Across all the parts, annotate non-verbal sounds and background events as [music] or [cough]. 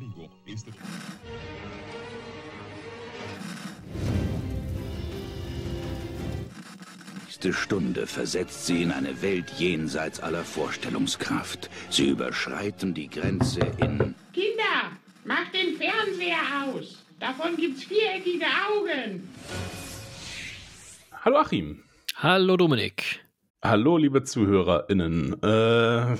Amigo. Este... nächste Stunde versetzt sie in eine Welt jenseits aller Vorstellungskraft. Sie überschreiten die Grenze in... Kinder, macht den Fernseher aus. Davon gibt's viereckige Augen. Hallo Achim. Hallo Dominik. Hallo liebe ZuhörerInnen. Äh,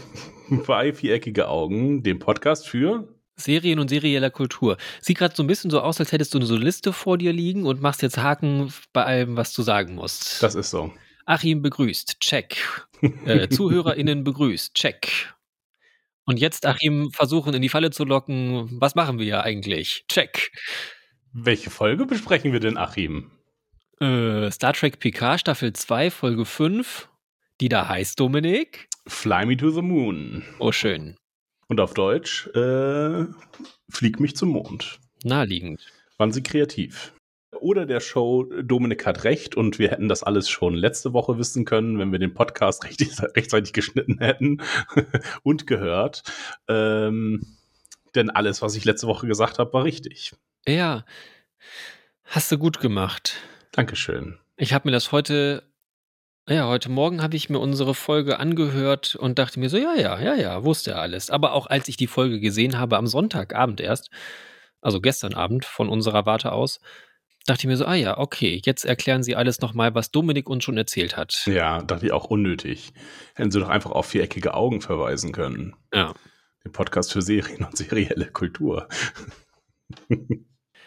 [laughs] bei Viereckige Augen, dem Podcast für Serien und serieller Kultur. Sieht gerade so ein bisschen so aus, als hättest du so eine Liste vor dir liegen und machst jetzt Haken bei allem, was du sagen musst. Das ist so. Achim begrüßt, check. Äh, [laughs] ZuhörerInnen begrüßt, check. Und jetzt Achim versuchen in die Falle zu locken. Was machen wir ja eigentlich? Check. Welche Folge besprechen wir denn, Achim? Äh, Star Trek PK Staffel 2, Folge 5, die da heißt Dominik. Fly Me to the Moon. Oh, schön. Und auf Deutsch, äh, Flieg mich zum Mond. Naheliegend. Waren sie kreativ? oder der Show Dominik hat recht und wir hätten das alles schon letzte Woche wissen können, wenn wir den Podcast richtig, [laughs] rechtzeitig geschnitten hätten [laughs] und gehört. Ähm, denn alles, was ich letzte Woche gesagt habe, war richtig. Ja, hast du gut gemacht. Dankeschön. Ich habe mir das heute, ja, heute Morgen habe ich mir unsere Folge angehört und dachte mir so, ja, ja, ja, ja, wusste alles. Aber auch als ich die Folge gesehen habe am Sonntagabend erst, also gestern Abend von unserer Warte aus, dachte ich mir so, ah ja, okay, jetzt erklären Sie alles nochmal, was Dominik uns schon erzählt hat. Ja, dachte ich auch unnötig. Hätten Sie doch einfach auf viereckige Augen verweisen können. Ja. Den Podcast für Serien und [laughs] serielle Kultur.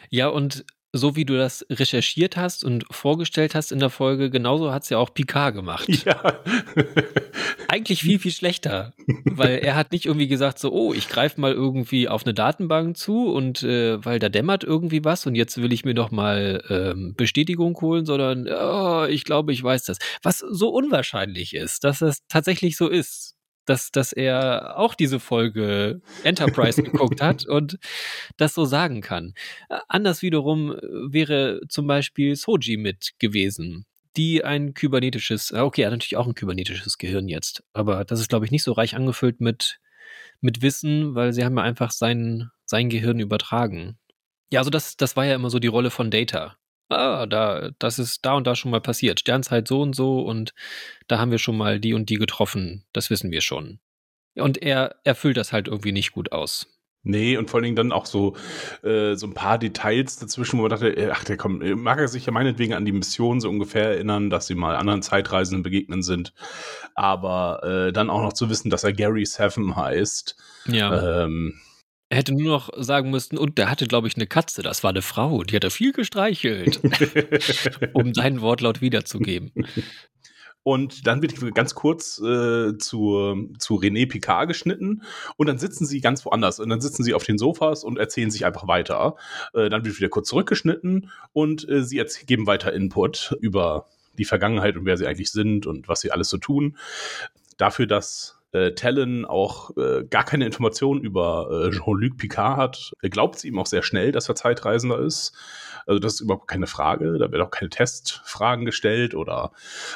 ja, und so wie du das recherchiert hast und vorgestellt hast in der Folge, genauso hat es ja auch Picard gemacht. Ja. [laughs] Eigentlich viel, viel schlechter. Weil er hat nicht irgendwie gesagt, so, oh, ich greife mal irgendwie auf eine Datenbank zu und äh, weil da dämmert irgendwie was und jetzt will ich mir doch mal ähm, Bestätigung holen, sondern oh, ich glaube, ich weiß das. Was so unwahrscheinlich ist, dass das tatsächlich so ist dass, dass er auch diese Folge Enterprise [laughs] geguckt hat und das so sagen kann. Äh, anders wiederum äh, wäre zum Beispiel Soji mit gewesen, die ein kybernetisches, äh, okay, er hat natürlich auch ein kybernetisches Gehirn jetzt, aber das ist, glaube ich, nicht so reich angefüllt mit, mit Wissen, weil sie haben ja einfach sein, sein Gehirn übertragen. Ja, also das, das war ja immer so die Rolle von Data ah, da, das ist da und da schon mal passiert. Sternzeit so und so und da haben wir schon mal die und die getroffen. Das wissen wir schon. Und er erfüllt das halt irgendwie nicht gut aus. Nee, und vor allen Dingen dann auch so, äh, so ein paar Details dazwischen, wo man dachte, äh, ach, der kommt, äh, mag er sich ja meinetwegen an die Mission so ungefähr erinnern, dass sie mal anderen Zeitreisenden begegnen sind. Aber äh, dann auch noch zu wissen, dass er Gary Seven heißt. Ja. Ähm, er hätte nur noch sagen müssen, und der hatte, glaube ich, eine Katze. Das war eine Frau, die hat er viel gestreichelt, [laughs] um seinen Wortlaut wiederzugeben. Und dann wird ganz kurz äh, zu, zu René Picard geschnitten und dann sitzen sie ganz woanders. Und dann sitzen sie auf den Sofas und erzählen sich einfach weiter. Äh, dann wird wieder kurz zurückgeschnitten und äh, sie geben weiter Input über die Vergangenheit und wer sie eigentlich sind und was sie alles so tun. Dafür, dass äh, Talon auch äh, gar keine Informationen über äh, Jean-Luc Picard hat, glaubt sie ihm auch sehr schnell, dass er Zeitreisender ist. Also das ist überhaupt keine Frage. Da werden auch keine Testfragen gestellt oder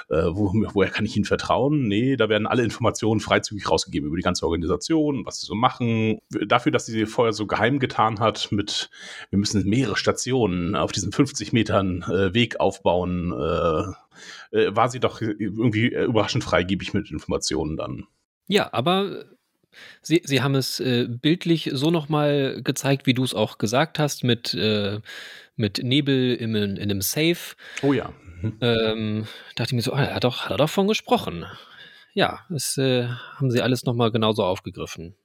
äh, wo, woher kann ich Ihnen vertrauen? Nee, da werden alle Informationen freizügig rausgegeben über die ganze Organisation, was sie so machen. Dafür, dass sie sie vorher so geheim getan hat mit, wir müssen mehrere Stationen auf diesen 50 Metern äh, Weg aufbauen, äh, äh, war sie doch irgendwie überraschend freigebig mit Informationen dann. Ja, aber Sie, Sie haben es äh, bildlich so nochmal gezeigt, wie du es auch gesagt hast, mit, äh, mit Nebel im, in einem Safe. Oh ja. Mhm. Ähm, dachte ich mir so, ah, er hat doch, hat er doch von gesprochen. Ja, das äh, haben sie alles nochmal genauso aufgegriffen.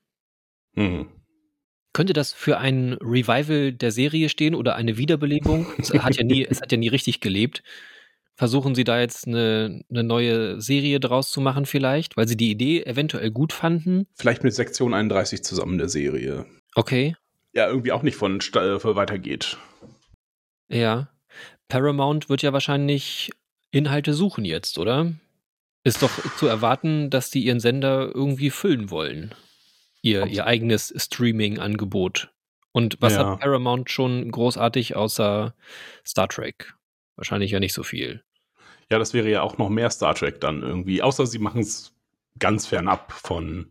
Mhm. Könnte das für ein Revival der Serie stehen oder eine Wiederbelebung? es, hat ja nie, es hat ja nie richtig gelebt. Versuchen Sie da jetzt eine, eine neue Serie draus zu machen vielleicht, weil Sie die Idee eventuell gut fanden? Vielleicht mit Sektion 31 zusammen der Serie. Okay. Ja, irgendwie auch nicht von äh, weitergeht. Ja. Paramount wird ja wahrscheinlich Inhalte suchen jetzt, oder? Ist doch zu erwarten, dass die ihren Sender irgendwie füllen wollen. Ihr, ihr eigenes Streaming-Angebot. Und was ja. hat Paramount schon großartig außer Star Trek? Wahrscheinlich ja nicht so viel. Ja, das wäre ja auch noch mehr Star Trek dann irgendwie. Außer sie machen es ganz fernab von,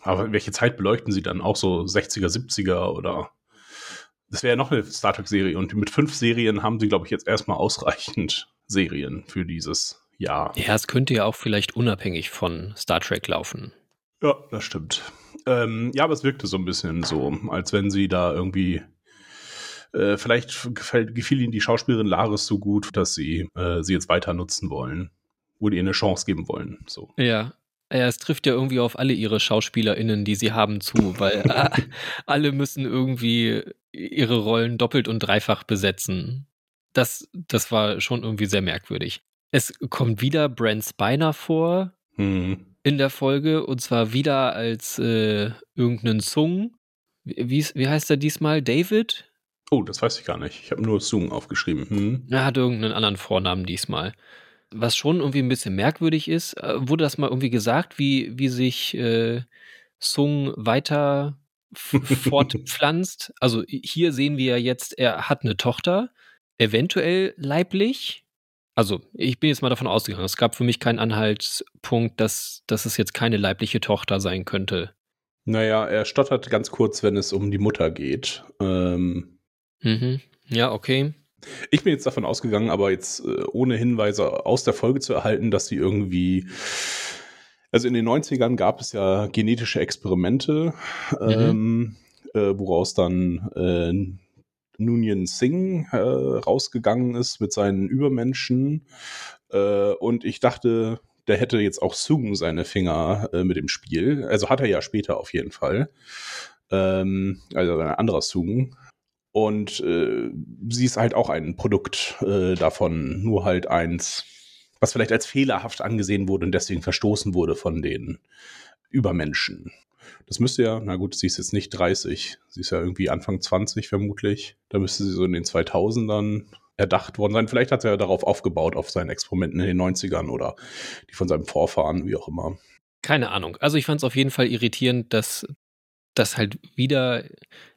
Aber welche Zeit beleuchten sie dann? Auch so 60er, 70er oder? Das wäre ja noch eine Star Trek-Serie. Und mit fünf Serien haben sie, glaube ich, jetzt erstmal ausreichend [laughs] Serien für dieses Jahr. Ja, es könnte ja auch vielleicht unabhängig von Star Trek laufen. Ja, das stimmt. Ähm, ja, aber es wirkte so ein bisschen so, als wenn sie da irgendwie. Äh, vielleicht gefällt, gefiel ihnen die Schauspielerin Laris so gut, dass sie äh, sie jetzt weiter nutzen wollen. Oder ihr eine Chance geben wollen. So. Ja, ja, es trifft ja irgendwie auf alle ihre SchauspielerInnen, die sie haben, zu, weil [laughs] alle müssen irgendwie ihre Rollen doppelt und dreifach besetzen. Das, das war schon irgendwie sehr merkwürdig. Es kommt wieder Brent Spiner vor Hm. in der Folge und zwar wieder als äh, irgendeinen Sung. Wie, wie heißt er diesmal? David? Oh, das weiß ich gar nicht. Ich habe nur Zoom aufgeschrieben. Hm. Er hat irgendeinen anderen Vornamen diesmal. Was schon irgendwie ein bisschen merkwürdig ist, äh, wurde das mal irgendwie gesagt, wie, wie sich äh, Sung weiter [laughs] fortpflanzt? Also hier sehen wir ja jetzt, er hat eine Tochter, eventuell leiblich. Also ich bin jetzt mal davon ausgegangen, es gab für mich keinen Anhaltspunkt, dass, dass es jetzt keine leibliche Tochter sein könnte. Naja, er stottert ganz kurz, wenn es um die Mutter geht. Ähm, Mhm. Ja, okay. ich bin jetzt davon ausgegangen, aber jetzt äh, ohne Hinweise aus der Folge zu erhalten, dass sie irgendwie. Also in den 90ern gab es ja genetische Experimente, ähm, äh, woraus dann äh, Nunyan Singh äh, rausgegangen ist mit seinen Übermenschen. Äh, und ich dachte, der hätte jetzt auch Sung seine Finger äh, mit dem Spiel. Also hat er ja später auf jeden Fall. Ähm, also ein anderer Sung. Und äh, sie ist halt auch ein Produkt äh, davon, nur halt eins, was vielleicht als fehlerhaft angesehen wurde und deswegen verstoßen wurde von den Übermenschen. Das müsste ja, na gut, sie ist jetzt nicht 30, sie ist ja irgendwie Anfang 20 vermutlich. Da müsste sie so in den 2000ern erdacht worden sein. Vielleicht hat er ja darauf aufgebaut, auf seinen Experimenten in den 90ern oder die von seinem Vorfahren, wie auch immer. Keine Ahnung. Also ich fand es auf jeden Fall irritierend, dass das halt wieder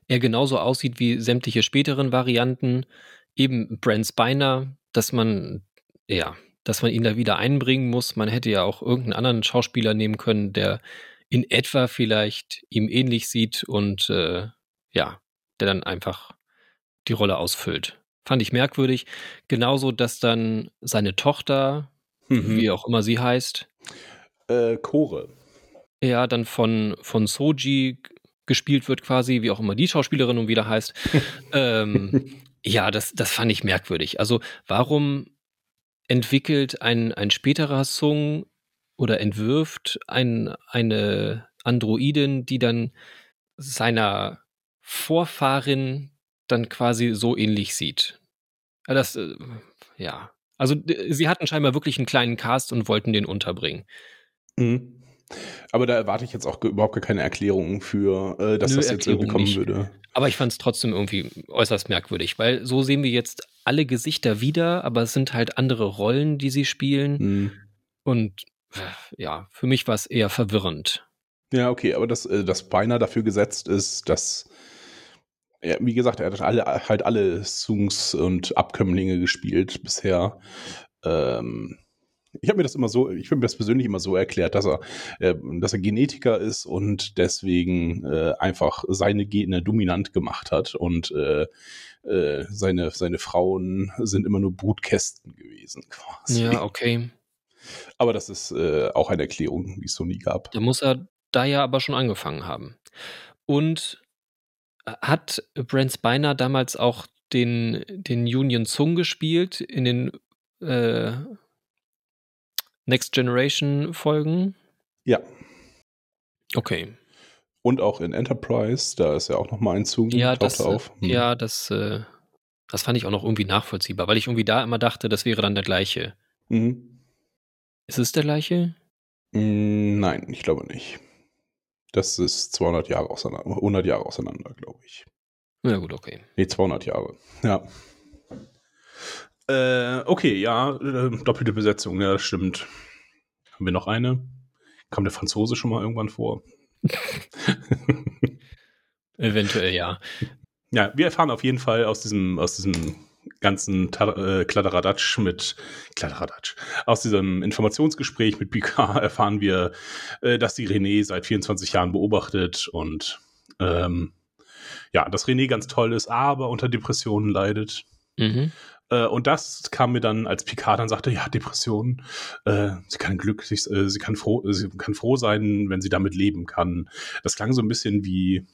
er genauso aussieht wie sämtliche späteren Varianten. Eben Brent Spiner, dass man, ja, dass man ihn da wieder einbringen muss. Man hätte ja auch irgendeinen anderen Schauspieler nehmen können, der in etwa vielleicht ihm ähnlich sieht und äh, ja, der dann einfach die Rolle ausfüllt. Fand ich merkwürdig. Genauso, dass dann seine Tochter, Mhm. wie auch immer sie heißt, Äh, Chore. ja, dann von, von Soji gespielt wird quasi, wie auch immer die Schauspielerin nun wieder heißt. [laughs] ähm, ja, das, das fand ich merkwürdig. Also warum entwickelt ein, ein späterer Sung oder entwirft ein, eine Androidin, die dann seiner Vorfahrin dann quasi so ähnlich sieht? Das, äh, ja. Also sie hatten scheinbar wirklich einen kleinen Cast und wollten den unterbringen. Mhm. Aber da erwarte ich jetzt auch überhaupt gar keine Erklärung für, äh, dass Nö, das jetzt irgendwie kommen nicht. würde. Aber ich fand es trotzdem irgendwie äußerst merkwürdig, weil so sehen wir jetzt alle Gesichter wieder, aber es sind halt andere Rollen, die sie spielen. Mhm. Und äh, ja, für mich war es eher verwirrend. Ja, okay, aber dass äh, das beinahe dafür gesetzt ist, dass ja, wie gesagt, er hat alle, halt alle Sungs und Abkömmlinge gespielt bisher. Ähm, ich habe mir das immer so, ich habe mir das persönlich immer so erklärt, dass er, äh, dass er Genetiker ist und deswegen äh, einfach seine Gene dominant gemacht hat und äh, äh, seine, seine Frauen sind immer nur Brutkästen gewesen quasi. Ja, okay. Aber das ist äh, auch eine Erklärung, die es so nie gab. Da muss er da ja aber schon angefangen haben. Und äh, hat Brent Spiner damals auch den, den Union Sung gespielt in den äh, Next Generation Folgen? Ja. Okay. Und auch in Enterprise, da ist ja auch noch mal ein Zug, Ja, das, er auf. Hm. ja, das, äh, das fand ich auch noch irgendwie nachvollziehbar, weil ich irgendwie da immer dachte, das wäre dann der gleiche. Mhm. Ist es der gleiche? Mm, Nein, ich glaube nicht. Das ist 200 Jahre auseinander, 100 Jahre auseinander, glaube ich. Na gut, okay. Nee, 200 Jahre. Ja. Äh, okay, ja, äh, doppelte Besetzung, ja, das stimmt. Haben wir noch eine? Kam der Franzose schon mal irgendwann vor? [laughs] Eventuell ja. Ja, wir erfahren auf jeden Fall aus diesem, aus diesem ganzen Ta- äh, Kladderadatsch mit Kladderadatsch. Aus diesem Informationsgespräch mit Picard [laughs] erfahren wir, äh, dass die René seit 24 Jahren beobachtet und ähm, ja, dass René ganz toll ist, aber unter Depressionen leidet. Mhm. Äh, und das kam mir dann, als Picard dann sagte, ja, Depression, äh, sie kann glücklich, äh, sie kann froh, sie kann froh sein, wenn sie damit leben kann. Das klang so ein bisschen wie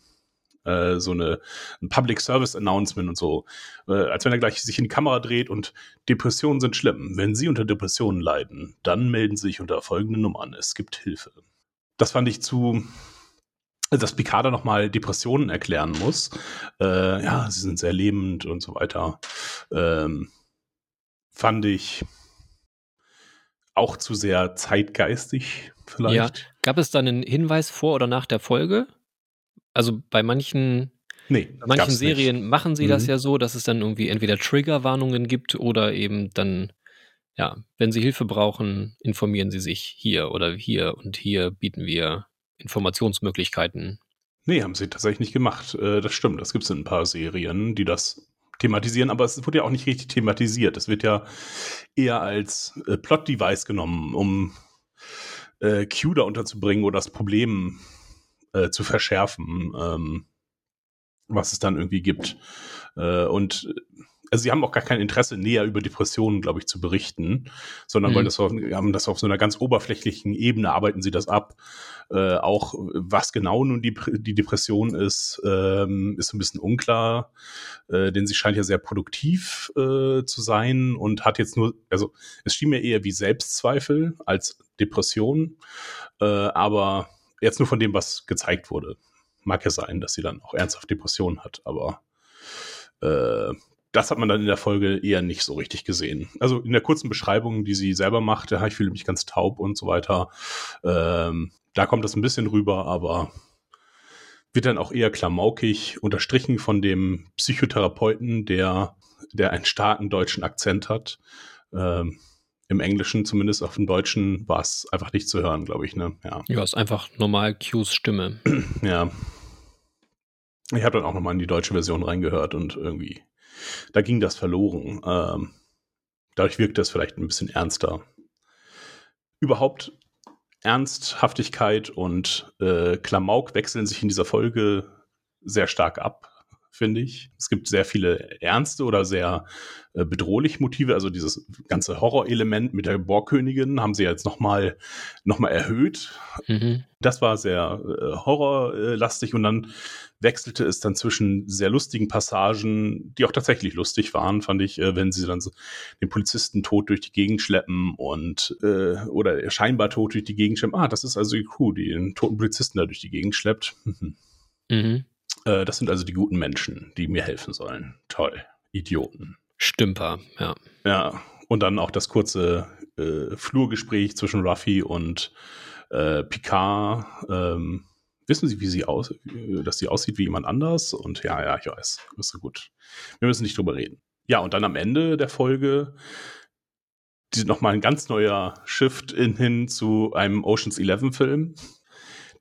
äh, so eine ein Public Service Announcement und so, äh, als wenn er gleich sich in die Kamera dreht und Depressionen sind schlimm. Wenn Sie unter Depressionen leiden, dann melden Sie sich unter folgenden Nummern. Es gibt Hilfe. Das fand ich zu, dass Picard da nochmal Depressionen erklären muss. Äh, ja, sie sind sehr lebend und so weiter. Ähm, fand ich auch zu sehr zeitgeistig vielleicht. Gab es da einen Hinweis vor oder nach der Folge? Also bei manchen, Nee, bei manchen gab's nicht. Serien machen sie das Mhm. ja so, dass es dann irgendwie entweder Triggerwarnungen gibt oder eben dann, ja, wenn sie Hilfe brauchen, informieren sie sich hier oder hier und hier bieten wir Informationsmöglichkeiten. Nee, haben sie tatsächlich nicht gemacht. Äh, das stimmt. Das gibt es in ein paar Serien, die das thematisieren, aber es wurde ja auch nicht richtig thematisiert. Es wird ja eher als äh, Plot-Device genommen, um äh, Q da unterzubringen oder das Problem zu verschärfen, ähm, was es dann irgendwie gibt. Und also sie haben auch gar kein Interesse, näher über Depressionen, glaube ich, zu berichten, sondern Mhm. wollen das auf, haben das auf so einer ganz oberflächlichen Ebene, arbeiten sie das ab. Äh, auch was genau nun die, die Depression ist, ähm, ist ein bisschen unklar, äh, denn sie scheint ja sehr produktiv äh, zu sein und hat jetzt nur, also es schien mir eher wie Selbstzweifel als Depression, äh, aber jetzt nur von dem, was gezeigt wurde. Mag ja sein, dass sie dann auch ernsthaft Depressionen hat, aber äh, das hat man dann in der Folge eher nicht so richtig gesehen. Also in der kurzen Beschreibung, die sie selber macht, ja, ich fühle mich ganz taub und so weiter, ähm, da kommt das ein bisschen rüber, aber wird dann auch eher klamaukig, unterstrichen von dem Psychotherapeuten, der, der einen starken deutschen Akzent hat. Ähm, Im Englischen, zumindest auf dem Deutschen, war es einfach nicht zu hören, glaube ich. Ne? Ja. Ja, ist einfach normal Qs Stimme. [clears throat] ja. Ich habe dann auch nochmal in die deutsche Version reingehört und irgendwie, da ging das verloren. Ähm, dadurch wirkte es vielleicht ein bisschen ernster. Überhaupt Ernsthaftigkeit und äh, Klamauk wechseln sich in dieser Folge sehr stark ab, finde ich. Es gibt sehr viele ernste oder sehr äh, bedrohliche Motive. Also dieses ganze Horrorelement mit der Bohrkönigin haben sie jetzt nochmal noch mal erhöht. Mhm. Das war sehr äh, horrorlastig und dann wechselte es dann zwischen sehr lustigen Passagen, die auch tatsächlich lustig waren, fand ich, äh, wenn sie dann so den Polizisten tot durch die Gegend schleppen und äh, oder scheinbar tot durch die Gegend schleppen. Ah, das ist also die Crew, die den toten Polizisten da durch die Gegend schleppt. [laughs] Mhm. Äh, das sind also die guten Menschen, die mir helfen sollen. Toll. Idioten. Stümper, ja. Ja, und dann auch das kurze äh, Flurgespräch zwischen Ruffy und äh, Picard. Ähm, wissen Sie, wie sie aus, äh, dass sie aussieht wie jemand anders? Und ja, ja, ich weiß, ist so gut. Wir müssen nicht drüber reden. Ja, und dann am Ende der Folge die, nochmal ein ganz neuer Shift in, hin zu einem Oceans 11 Film.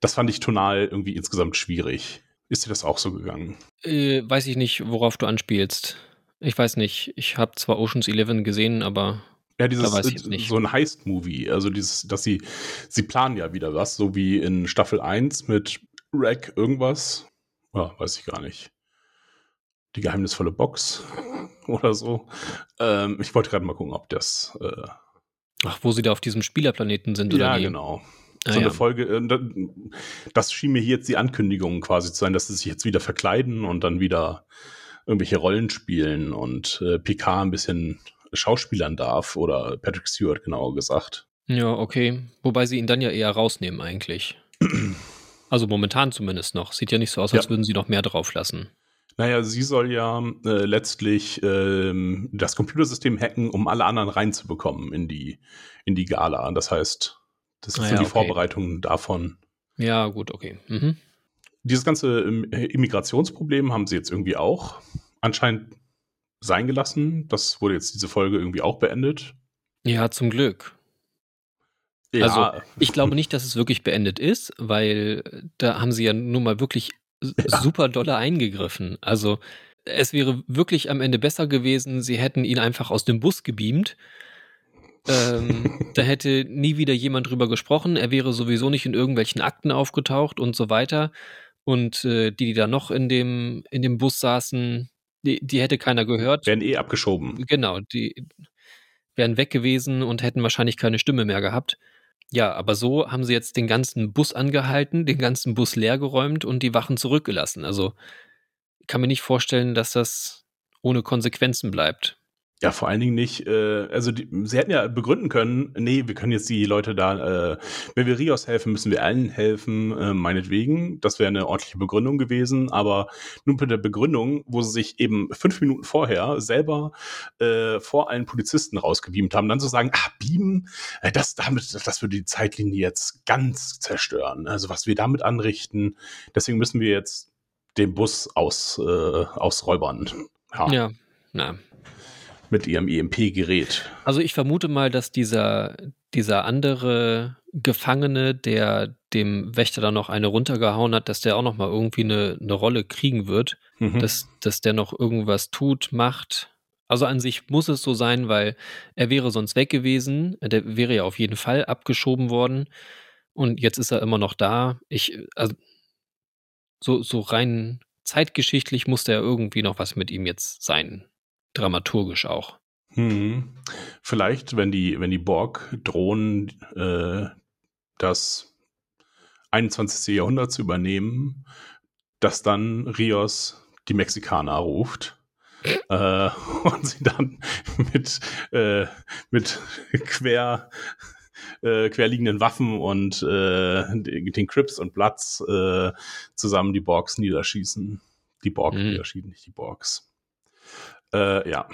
Das fand ich tonal irgendwie insgesamt schwierig. Ist dir das auch so gegangen? Äh, weiß ich nicht, worauf du anspielst. Ich weiß nicht. Ich habe zwar Oceans 11 gesehen, aber Ja, dieses nicht. so ein Heist-Movie. Also dieses, dass sie, sie planen ja wieder was, so wie in Staffel 1 mit Rack irgendwas. Ja, weiß ich gar nicht. Die geheimnisvolle Box [laughs] oder so. Ähm, ich wollte gerade mal gucken, ob das. Äh, ach, wo sie da auf diesem Spielerplaneten sind oder ja, wie? genau. Ah, so eine ja. Folge, äh, da- das schien mir hier jetzt die Ankündigung quasi zu sein, dass sie sich jetzt wieder verkleiden und dann wieder irgendwelche Rollen spielen und äh, Picard ein bisschen schauspielern darf oder Patrick Stewart genauer gesagt. Ja, okay. Wobei sie ihn dann ja eher rausnehmen eigentlich. [clears throat] Also momentan zumindest noch. Sieht ja nicht so aus, als Ja. würden sie noch mehr drauf lassen. Naja, sie soll ja äh, letztlich ähm, das Computersystem hacken, um alle anderen reinzubekommen in die, in die Gala. Das heißt, das Ah sind ja, die okay. Vorbereitungen davon. Ja, gut, okay. Mhm. Dieses ganze ähm, Immigrationsproblem haben sie jetzt irgendwie auch anscheinend sein gelassen. Das wurde jetzt diese Folge irgendwie auch beendet. Ja, zum Glück. Also, Ich glaube nicht, dass es wirklich beendet ist, weil da haben sie ja nun mal wirklich Ja. super dolle eingegriffen. Also es wäre wirklich am Ende besser gewesen, sie hätten ihn einfach aus dem Bus gebeamt. Ähm, da hätte nie wieder jemand drüber gesprochen. Er wäre sowieso nicht in irgendwelchen Akten aufgetaucht und so weiter. Und äh, die, die da noch in dem, in dem Bus saßen, die, die hätte keiner gehört. Werden eh abgeschoben. Genau, die wären weg gewesen und hätten wahrscheinlich keine Stimme mehr gehabt. Ja, aber so haben sie jetzt den ganzen Bus angehalten, den ganzen Bus leergeräumt und die Wachen zurückgelassen. Also kann mir nicht vorstellen, dass das ohne Konsequenzen bleibt. Ja, vor allen Dingen nicht, äh, also die, sie hätten ja begründen können, nee, wir können jetzt die Leute da, äh, wenn wir Rios helfen, müssen wir allen helfen, äh, meinetwegen. Das wäre eine ordentliche Begründung gewesen, aber nun mit der Begründung, wo sie sich eben fünf Minuten vorher selber äh, vor allen Polizisten rausgebeamt haben, dann zu sagen, ah, beamen, äh, das, damit, das würde die Zeitlinie jetzt ganz zerstören. Also was wir damit anrichten, deswegen müssen wir jetzt den Bus aus, äh, ausräubern. Ja, ja na mit ihrem EMP-Gerät. Also ich vermute mal, dass dieser, dieser andere Gefangene, der dem Wächter dann noch eine runtergehauen hat, dass der auch noch mal irgendwie eine, eine Rolle kriegen wird, mhm. dass, dass der noch irgendwas tut, macht. Also an sich muss es so sein, weil er wäre sonst weg gewesen. Der wäre ja auf jeden Fall abgeschoben worden. Und jetzt ist er immer noch da. Ich, also so, so rein zeitgeschichtlich muss der irgendwie noch was mit ihm jetzt sein dramaturgisch auch. Hm. Vielleicht, wenn die, wenn die Borg drohen, äh, das 21. Jahrhundert zu übernehmen, dass dann Rios die Mexikaner ruft. äh, [laughs] und sie dann mit, äh, mit quer, äh, querliegenden Waffen und äh, den Crips und Bloods äh, zusammen die Borgs niederschießen. Die Borg mhm. niederschießen, nicht die Borgs. Äh, ja.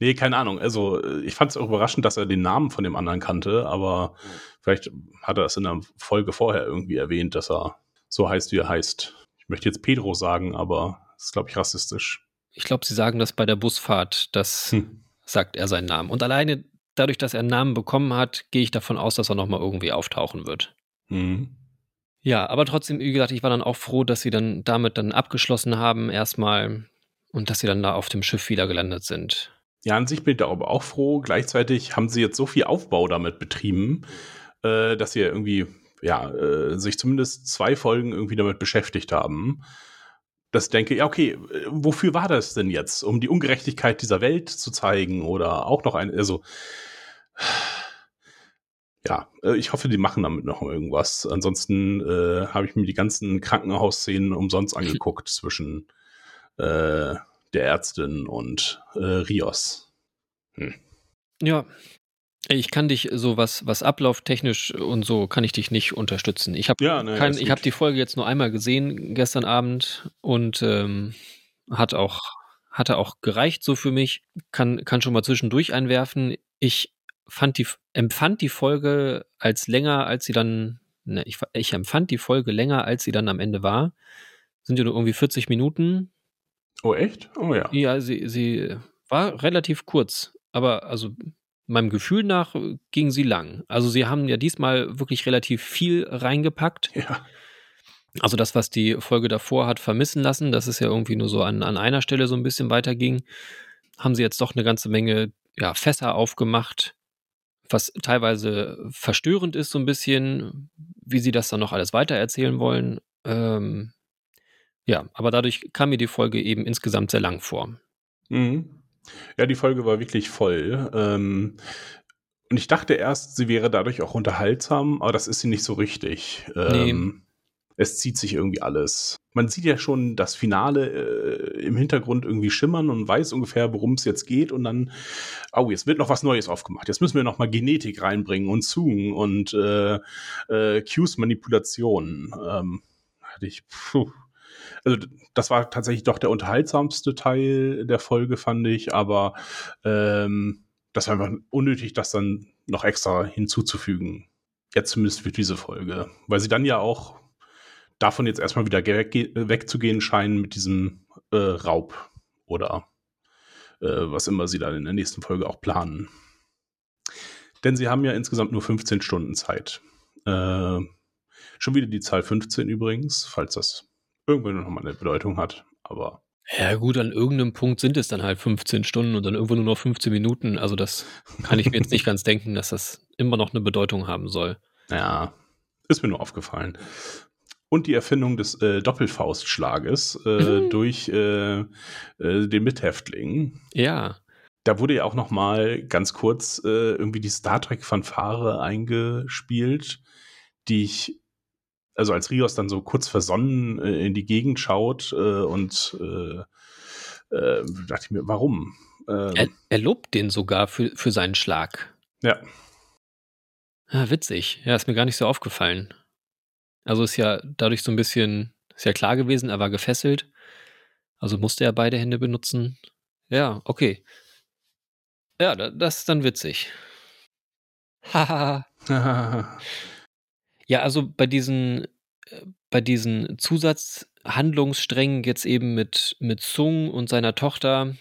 Nee, keine Ahnung. Also, äh, ich fand es auch überraschend, dass er den Namen von dem anderen kannte, aber vielleicht hat er es in der Folge vorher irgendwie erwähnt, dass er so heißt, wie er heißt. Ich möchte jetzt Pedro sagen, aber das ist, glaube ich, rassistisch. Ich glaube, sie sagen das bei der Busfahrt, das hm. sagt er seinen Namen. Und alleine dadurch, dass er einen Namen bekommen hat, gehe ich davon aus, dass er nochmal irgendwie auftauchen wird. Mhm. Ja, aber trotzdem, wie gesagt, ich war dann auch froh, dass sie dann damit dann abgeschlossen haben, erstmal und dass sie dann da auf dem Schiff wieder gelandet sind. Ja, an sich bin ich da aber auch froh. Gleichzeitig haben sie jetzt so viel Aufbau damit betrieben, äh, dass sie irgendwie, ja, äh, sich zumindest zwei Folgen irgendwie damit beschäftigt haben. Ich denke, ja, okay, äh, wofür war das denn jetzt? Um die Ungerechtigkeit dieser Welt zu zeigen oder auch noch ein, also, ja, äh, ich hoffe, die machen damit noch irgendwas. Ansonsten äh, habe ich mir die ganzen Krankenhausszenen umsonst angeguckt zwischen äh, der Ärztin und äh, Rios. Hm. Ja, ich kann dich so was, was ablauftechnisch und so kann ich dich nicht unterstützen. Ich habe ja, ne, hab die Folge jetzt nur einmal gesehen gestern Abend und ähm, hat auch hatte auch gereicht so für mich. Kann kann schon mal zwischendurch einwerfen. Ich fand die empfand die Folge als länger, als sie dann ne, ich, ich empfand die Folge länger, als sie dann am Ende war. Sind ja nur irgendwie 40 Minuten Oh, echt? Oh ja. Ja, sie, sie war relativ kurz, aber also meinem Gefühl nach ging sie lang. Also sie haben ja diesmal wirklich relativ viel reingepackt. Ja. Also das, was die Folge davor hat vermissen lassen, dass es ja irgendwie nur so an, an einer Stelle so ein bisschen weiterging, haben sie jetzt doch eine ganze Menge ja, Fässer aufgemacht, was teilweise verstörend ist, so ein bisschen, wie sie das dann noch alles weitererzählen wollen. Ähm, ja, aber dadurch kam mir die Folge eben insgesamt sehr lang vor. Mhm. Ja, die Folge war wirklich voll. Ähm, und ich dachte erst, sie wäre dadurch auch unterhaltsam, aber das ist sie nicht so richtig. Ähm, nee. Es zieht sich irgendwie alles. Man sieht ja schon das Finale äh, im Hintergrund irgendwie schimmern und weiß ungefähr, worum es jetzt geht. Und dann, oh, jetzt wird noch was Neues aufgemacht. Jetzt müssen wir noch mal Genetik reinbringen und Zungen und äh, äh, Cues-Manipulationen. Ähm, hatte ich, puh, also das war tatsächlich doch der unterhaltsamste Teil der Folge, fand ich, aber ähm, das war einfach unnötig, das dann noch extra hinzuzufügen. Jetzt zumindest für diese Folge. Weil sie dann ja auch davon jetzt erstmal wieder wegzugehen scheinen mit diesem äh, Raub oder äh, was immer sie dann in der nächsten Folge auch planen. Denn sie haben ja insgesamt nur 15 Stunden Zeit. Äh, schon wieder die Zahl 15 übrigens, falls das irgendwann nochmal eine Bedeutung hat. Aber Ja, gut, an irgendeinem Punkt sind es dann halt 15 Stunden und dann irgendwo nur noch 15 Minuten. Also, das kann ich mir jetzt nicht [laughs] ganz denken, dass das immer noch eine Bedeutung haben soll. Ja, ist mir nur aufgefallen. Und die Erfindung des äh, Doppelfaustschlages äh, Mhm. durch äh, äh, den Mithäftling. Ja. Da wurde ja auch noch mal ganz kurz äh, irgendwie die Star Trek-Fanfare eingespielt, die ich, also als Rios dann so kurz versonnen äh, in die Gegend schaut äh, und äh, äh, dachte ich mir, warum? Ähm, Er, er lobt den sogar für, für seinen Schlag. ja, Ah, witzig. Ja, ist mir gar nicht so aufgefallen. Also ist ja dadurch so ein bisschen, ist ja klar gewesen, er war gefesselt. Also musste er beide Hände benutzen. Ja, okay. Ja, da, das ist dann witzig. [laughs] [laughs] Haha. Ja, also bei diesen, äh, bei diesen Zusatzhandlungssträngen jetzt eben mit, mit Sung und seiner Tochter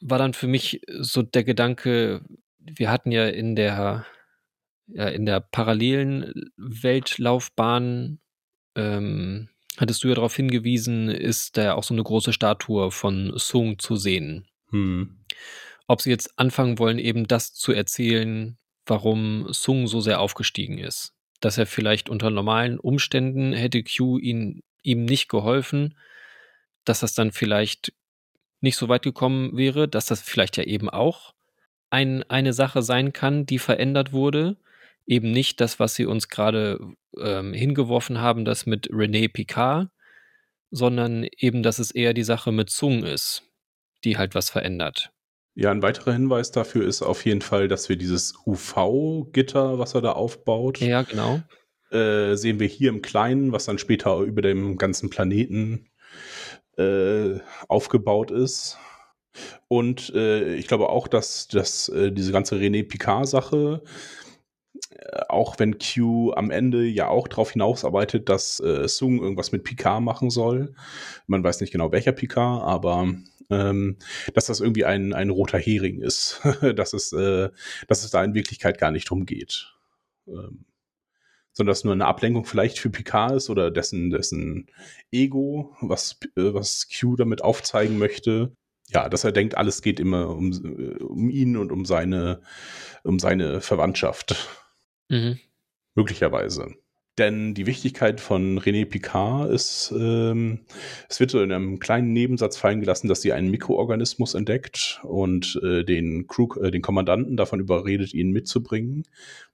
war dann für mich so der Gedanke, wir hatten ja in der, ja, in der parallelen Weltlaufbahn, ähm, hattest du ja darauf hingewiesen, ist da ja auch so eine große Statue von Sung zu sehen hm. ob sie jetzt anfangen wollen, eben das zu erzählen, warum Sung so sehr aufgestiegen ist. Dass er vielleicht unter normalen Umständen hätte Q ihn, ihm nicht geholfen, dass das dann vielleicht nicht so weit gekommen wäre, dass das vielleicht ja eben auch ein, eine Sache sein kann, die verändert wurde. Eben nicht das, was sie uns gerade ähm, hingeworfen haben, das mit René Picard, sondern eben, dass es eher die Sache mit Sung ist, die halt was verändert. Ja, ein weiterer Hinweis dafür ist auf jeden Fall, dass wir dieses UV-Gitter, was er da aufbaut, Ja, genau. äh, sehen wir hier im Kleinen, was dann später über dem ganzen Planeten äh, aufgebaut ist. Und äh, ich glaube auch, dass, dass äh, diese ganze René Picard-Sache, auch wenn Q am Ende ja auch darauf hinausarbeitet, dass äh, Sung irgendwas mit Picard machen soll. Man weiß nicht genau welcher Picard, aber ähm, dass das irgendwie ein, ein roter Hering ist, [laughs] dass, es, äh, dass es da in Wirklichkeit gar nicht drum geht. Ähm, sondern dass nur eine Ablenkung vielleicht für Picard ist oder dessen, dessen Ego, was, äh, was Q damit aufzeigen möchte. Ja, dass er denkt, alles geht immer um, äh, um ihn und um seine, um seine Verwandtschaft. Mhm. Möglicherweise. Denn die Wichtigkeit von René Picard ist, ähm, es wird so in einem kleinen Nebensatz fallen gelassen, dass sie einen Mikroorganismus entdeckt und äh, den Crew, äh, den Kommandanten davon überredet, ihn mitzubringen,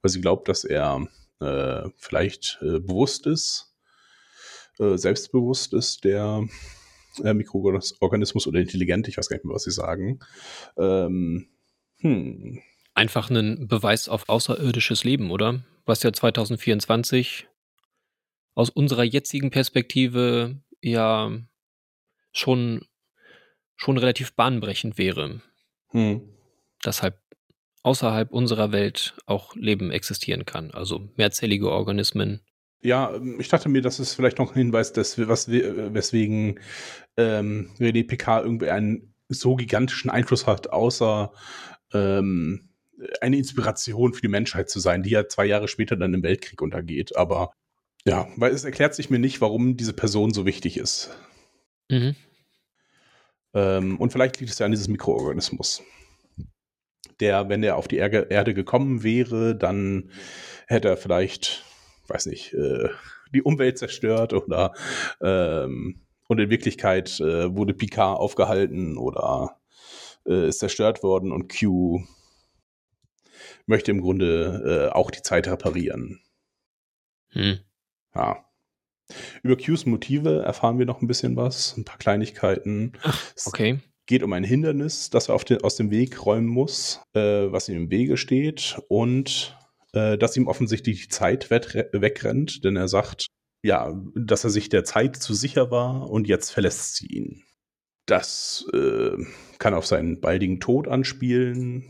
weil sie glaubt, dass er äh, vielleicht äh, bewusst ist, äh, selbstbewusst ist, der äh, Mikroorganismus oder intelligent, ich weiß gar nicht mehr, was sie sagen. Ähm, hm, Einfach ein Beweis auf außerirdisches Leben, oder? Was ja 2024 aus unserer jetzigen Perspektive ja schon, schon relativ bahnbrechend wäre, hm. dass halt außerhalb unserer Welt auch Leben existieren kann. Also mehrzellige Organismen. Ja, ich dachte mir, das ist vielleicht noch ein Hinweis, dass wir, was wir, weswegen ähm, René Picard irgendwie einen so gigantischen Einfluss hat, außer ähm, eine Inspiration für die Menschheit zu sein, die ja zwei Jahre später dann im Weltkrieg untergeht. Aber ja, weil es erklärt sich mir nicht, warum diese Person so wichtig ist. Mhm. Ähm, und vielleicht liegt es ja an dieses Mikroorganismus. Der, wenn er auf die Erde, Erde gekommen wäre, dann hätte er vielleicht, weiß nicht, äh, die Umwelt zerstört oder ähm, und in Wirklichkeit äh, wurde Picard aufgehalten oder äh, ist zerstört worden und Q möchte im Grunde äh, auch die Zeit reparieren. Hm. Ja. Über Qs Motive erfahren wir noch ein bisschen was, ein paar Kleinigkeiten. Es Okay. geht um ein Hindernis, das er auf den, aus dem Weg räumen muss, äh, was ihm im Wege steht und äh, dass ihm offensichtlich die Zeit wegrennt, denn er sagt, ja, dass er sich der Zeit zu sicher war und jetzt verlässt sie ihn. Das äh, kann auf seinen baldigen Tod anspielen.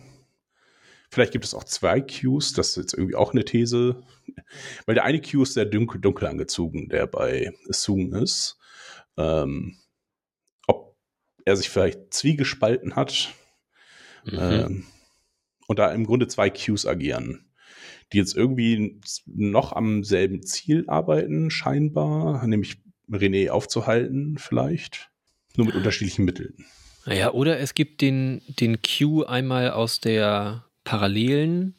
Vielleicht gibt es auch zwei Qs, das ist jetzt irgendwie auch eine These, weil der eine Q ist sehr dunkel, dunkel angezogen, der bei Sung ist. Ähm, ob er sich vielleicht zwiegespalten hat Mhm. ähm, und da im Grunde zwei Qs agieren, die jetzt irgendwie noch am selben Ziel arbeiten, scheinbar, nämlich René aufzuhalten, vielleicht. Nur mit unterschiedlichen Mitteln. Naja, oder es gibt den, den Q einmal aus der parallelen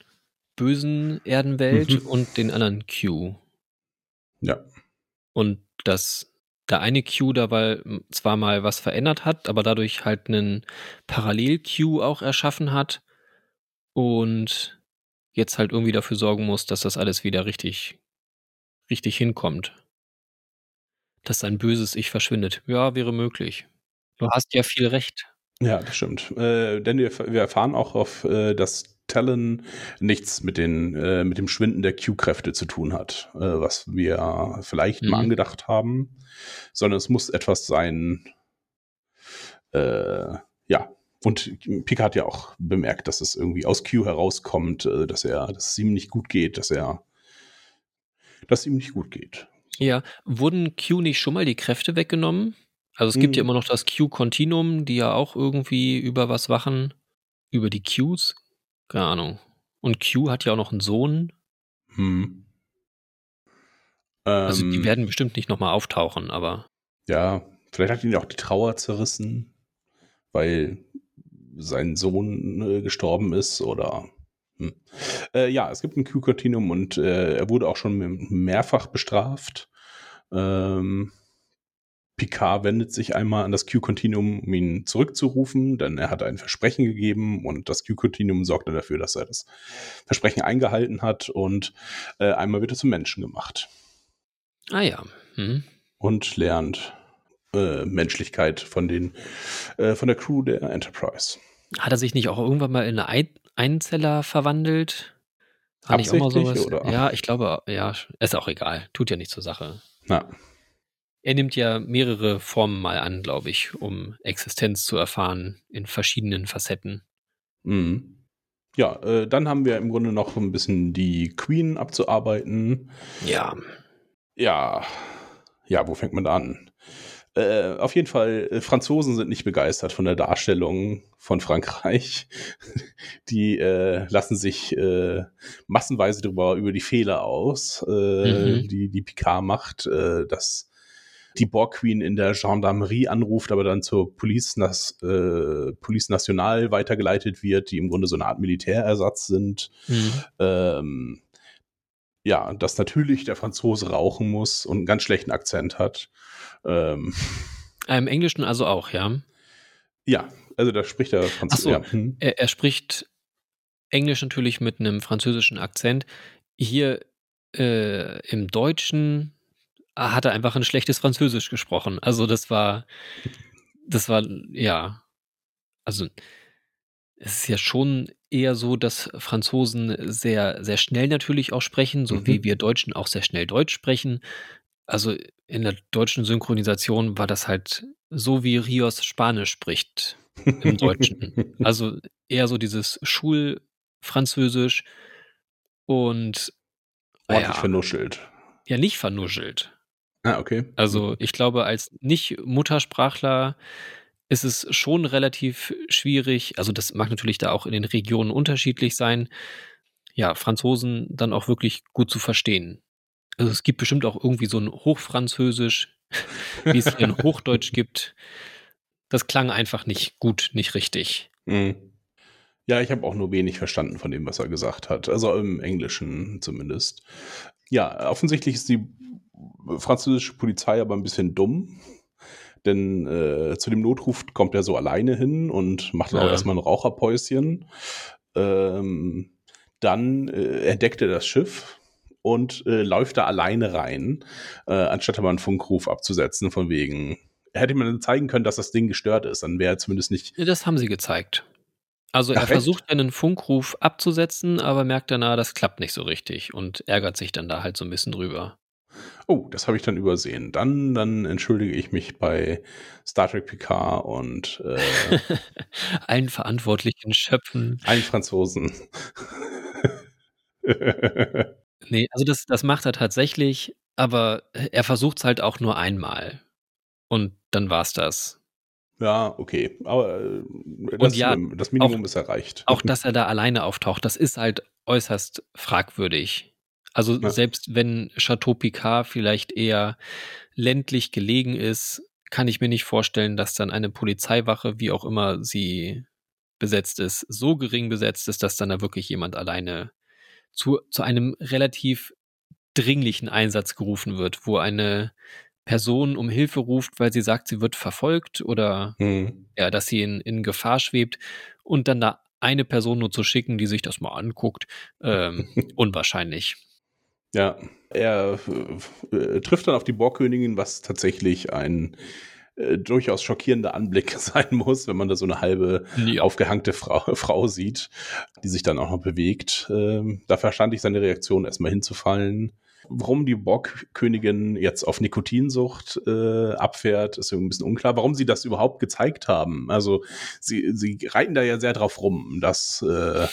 bösen Erdenwelt Mhm. und den anderen Q. Ja. Und dass der eine Q dabei zwar mal was verändert hat, aber dadurch halt einen Parallel-Q auch erschaffen hat und jetzt halt irgendwie dafür sorgen muss, dass das alles wieder richtig, richtig hinkommt. Dass sein böses Ich verschwindet. Ja, wäre möglich. Du hast ja viel recht. Ja, das stimmt. Äh, denn wir, wir erfahren auch, auf, äh, dass Talon nichts mit, den, äh, mit dem Schwinden der Q-Kräfte zu tun hat, äh, was wir vielleicht mal Mhm. angedacht haben, sondern es muss etwas sein, äh, ja. Und Picard hat ja auch bemerkt, dass es irgendwie aus Q herauskommt, äh, dass er, dass es ihm nicht gut geht, dass er, dass es ihm nicht gut geht. Ja, wurden Q nicht schon mal die Kräfte weggenommen? Also es gibt ja Hm. immer noch das Q-Continuum, die ja auch irgendwie über was wachen. Über die Qs? Keine Ahnung. Und Q hat ja auch noch einen Sohn. Hm. Also die Ähm, werden bestimmt nicht nochmal auftauchen, aber Ja, vielleicht hat ihn ja auch die Trauer zerrissen, weil sein Sohn äh, gestorben ist oder. Hm. Äh, ja, es gibt ein Q-Continuum und äh, er wurde auch schon me- mehrfach bestraft. Ähm, Picard wendet sich einmal an das Q-Continuum, um ihn zurückzurufen, denn er hat ein Versprechen gegeben und das Q-Continuum sorgt dann dafür, dass er das Versprechen eingehalten hat und äh, einmal wird er zum Menschen gemacht ah ja. Hm. und lernt äh, Menschlichkeit von den äh, von der Crew der Enterprise. Hat er sich nicht auch irgendwann mal in eine Ei Einzeller verwandelt? War nicht auch mal sowas? oder? Ja, ich glaube, ja, ist auch egal. Tut ja nichts zur Sache. Na, Er nimmt ja mehrere Formen mal an, glaube ich, um Existenz zu erfahren in verschiedenen Facetten. mhm. Ja, äh, dann haben wir im Grunde noch ein bisschen die Queen abzuarbeiten. Ja. Ja, ja, wo fängt man da an? Äh, auf jeden Fall, äh, Franzosen sind nicht begeistert von der Darstellung von Frankreich. [laughs] Die äh, lassen sich äh, massenweise darüber über die Fehler aus, äh, Mhm. die die Picard macht, äh, dass die Borg Queen in der Gendarmerie anruft, aber dann zur Police, Nas äh, Police Nationale weitergeleitet wird, die im Grunde so eine Art Militärersatz sind Mhm. ähm, ja, dass natürlich der Franzose rauchen muss und einen ganz schlechten Akzent hat. Ähm, Äh, Im Englischen also auch, ja. ja, also da spricht der Franzose. So. Ja. Hm. Er, er spricht Englisch natürlich mit einem französischen Akzent. Hier äh, im Deutschen hat er einfach ein schlechtes Französisch gesprochen. Also das war, das war, ja, also es ist ja schon eher so, dass Franzosen sehr, sehr schnell natürlich auch sprechen, so Mhm. wie wir Deutschen auch sehr schnell Deutsch sprechen. Also in der deutschen Synchronisation war das halt so, wie Rios Spanisch spricht im Deutschen. [laughs] Also eher so dieses Schulfranzösisch und Ordentlich ja, vernuschelt. ja nicht vernuschelt. Ah, okay. Also ich glaube, als Nicht-Muttersprachler ist es schon relativ schwierig. Also das mag natürlich da auch in den Regionen unterschiedlich sein. Ja, Franzosen dann auch wirklich gut zu verstehen. Also es gibt bestimmt auch irgendwie so ein Hochfranzösisch, [laughs] wie es hier ein Hochdeutsch gibt. Das klang einfach nicht gut, nicht richtig. Mhm. Ja, ich habe auch nur wenig verstanden von dem, was er gesagt hat. Also im Englischen zumindest. Ja, offensichtlich ist die französische Polizei aber ein bisschen dumm. Denn äh, zu dem Notruf kommt er so alleine hin und macht dann auch Ja. erstmal ein Raucherpäuschen. Ähm, dann äh, entdeckt er das Schiff und äh, läuft da alleine rein, äh, anstatt aber einen Funkruf abzusetzen, von wegen. Hätte man zeigen können, dass das Ding gestört ist, dann wäre er zumindest nicht Ja, Das haben sie gezeigt. Also er Ach, versucht einen Funkruf abzusetzen, aber merkt danach, das klappt nicht so richtig und ärgert sich dann da halt so ein bisschen drüber. Oh, das habe ich dann übersehen. Dann, dann entschuldige ich mich bei Star Trek Picard und äh, [laughs] Allen verantwortlichen Schöpfen. allen Franzosen. [laughs] Nee, also das, das macht er tatsächlich, aber er versucht es halt auch nur einmal. Und dann war's das. ja, okay. Aber äh, das, ja, das Minimum auch- ist erreicht. Auch dass er da alleine auftaucht, das ist halt äußerst fragwürdig. Also Ja. selbst wenn Chateau Picard vielleicht eher ländlich gelegen ist, kann ich mir nicht vorstellen, dass dann eine Polizeiwache, wie auch immer sie besetzt ist, so gering besetzt ist, dass dann da wirklich jemand alleine zu, zu einem relativ dringlichen Einsatz gerufen wird, wo eine Person um Hilfe ruft, weil sie sagt, sie wird verfolgt oder hm. ja, dass sie in, in Gefahr schwebt und dann da eine Person nur zu schicken, die sich das mal anguckt, ähm, [laughs] unwahrscheinlich. Ja, er äh, trifft dann auf die Bohrkönigin, was tatsächlich ein äh, durchaus schockierender Anblick [laughs] sein muss, wenn man da so eine halbe ja. aufgehangte Frau, [laughs] Frau sieht, die sich dann auch noch bewegt. Ähm, da verstand ich seine Reaktion, erstmal hinzufallen. Warum die Borgkönigin jetzt auf Nikotinsucht äh, abfährt, ist ein bisschen unklar. Warum sie das überhaupt gezeigt haben. Also sie, sie reiten da ja sehr drauf rum, dass, äh,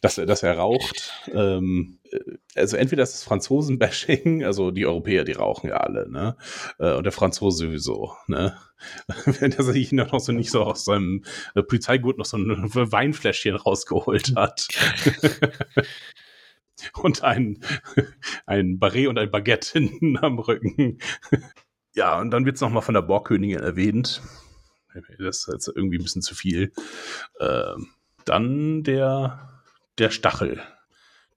dass, er, dass er raucht. Ähm, äh, also entweder ist Franzosen-Bashing, also die Europäer, die rauchen ja alle, ne? Äh, und der Franzose sowieso, ne? [laughs] Wenn er sich noch so nicht so aus seinem äh, Polizeigurt noch so ein Weinfläschchen rausgeholt hat. [laughs] [laughs] und ein, [laughs] ein Barret und ein Baguette [laughs] hinten am Rücken. ja, und dann wird es nochmal von der Borgkönigin erwähnt. Das ist jetzt irgendwie ein bisschen zu viel. Ähm, dann der, der Stachel.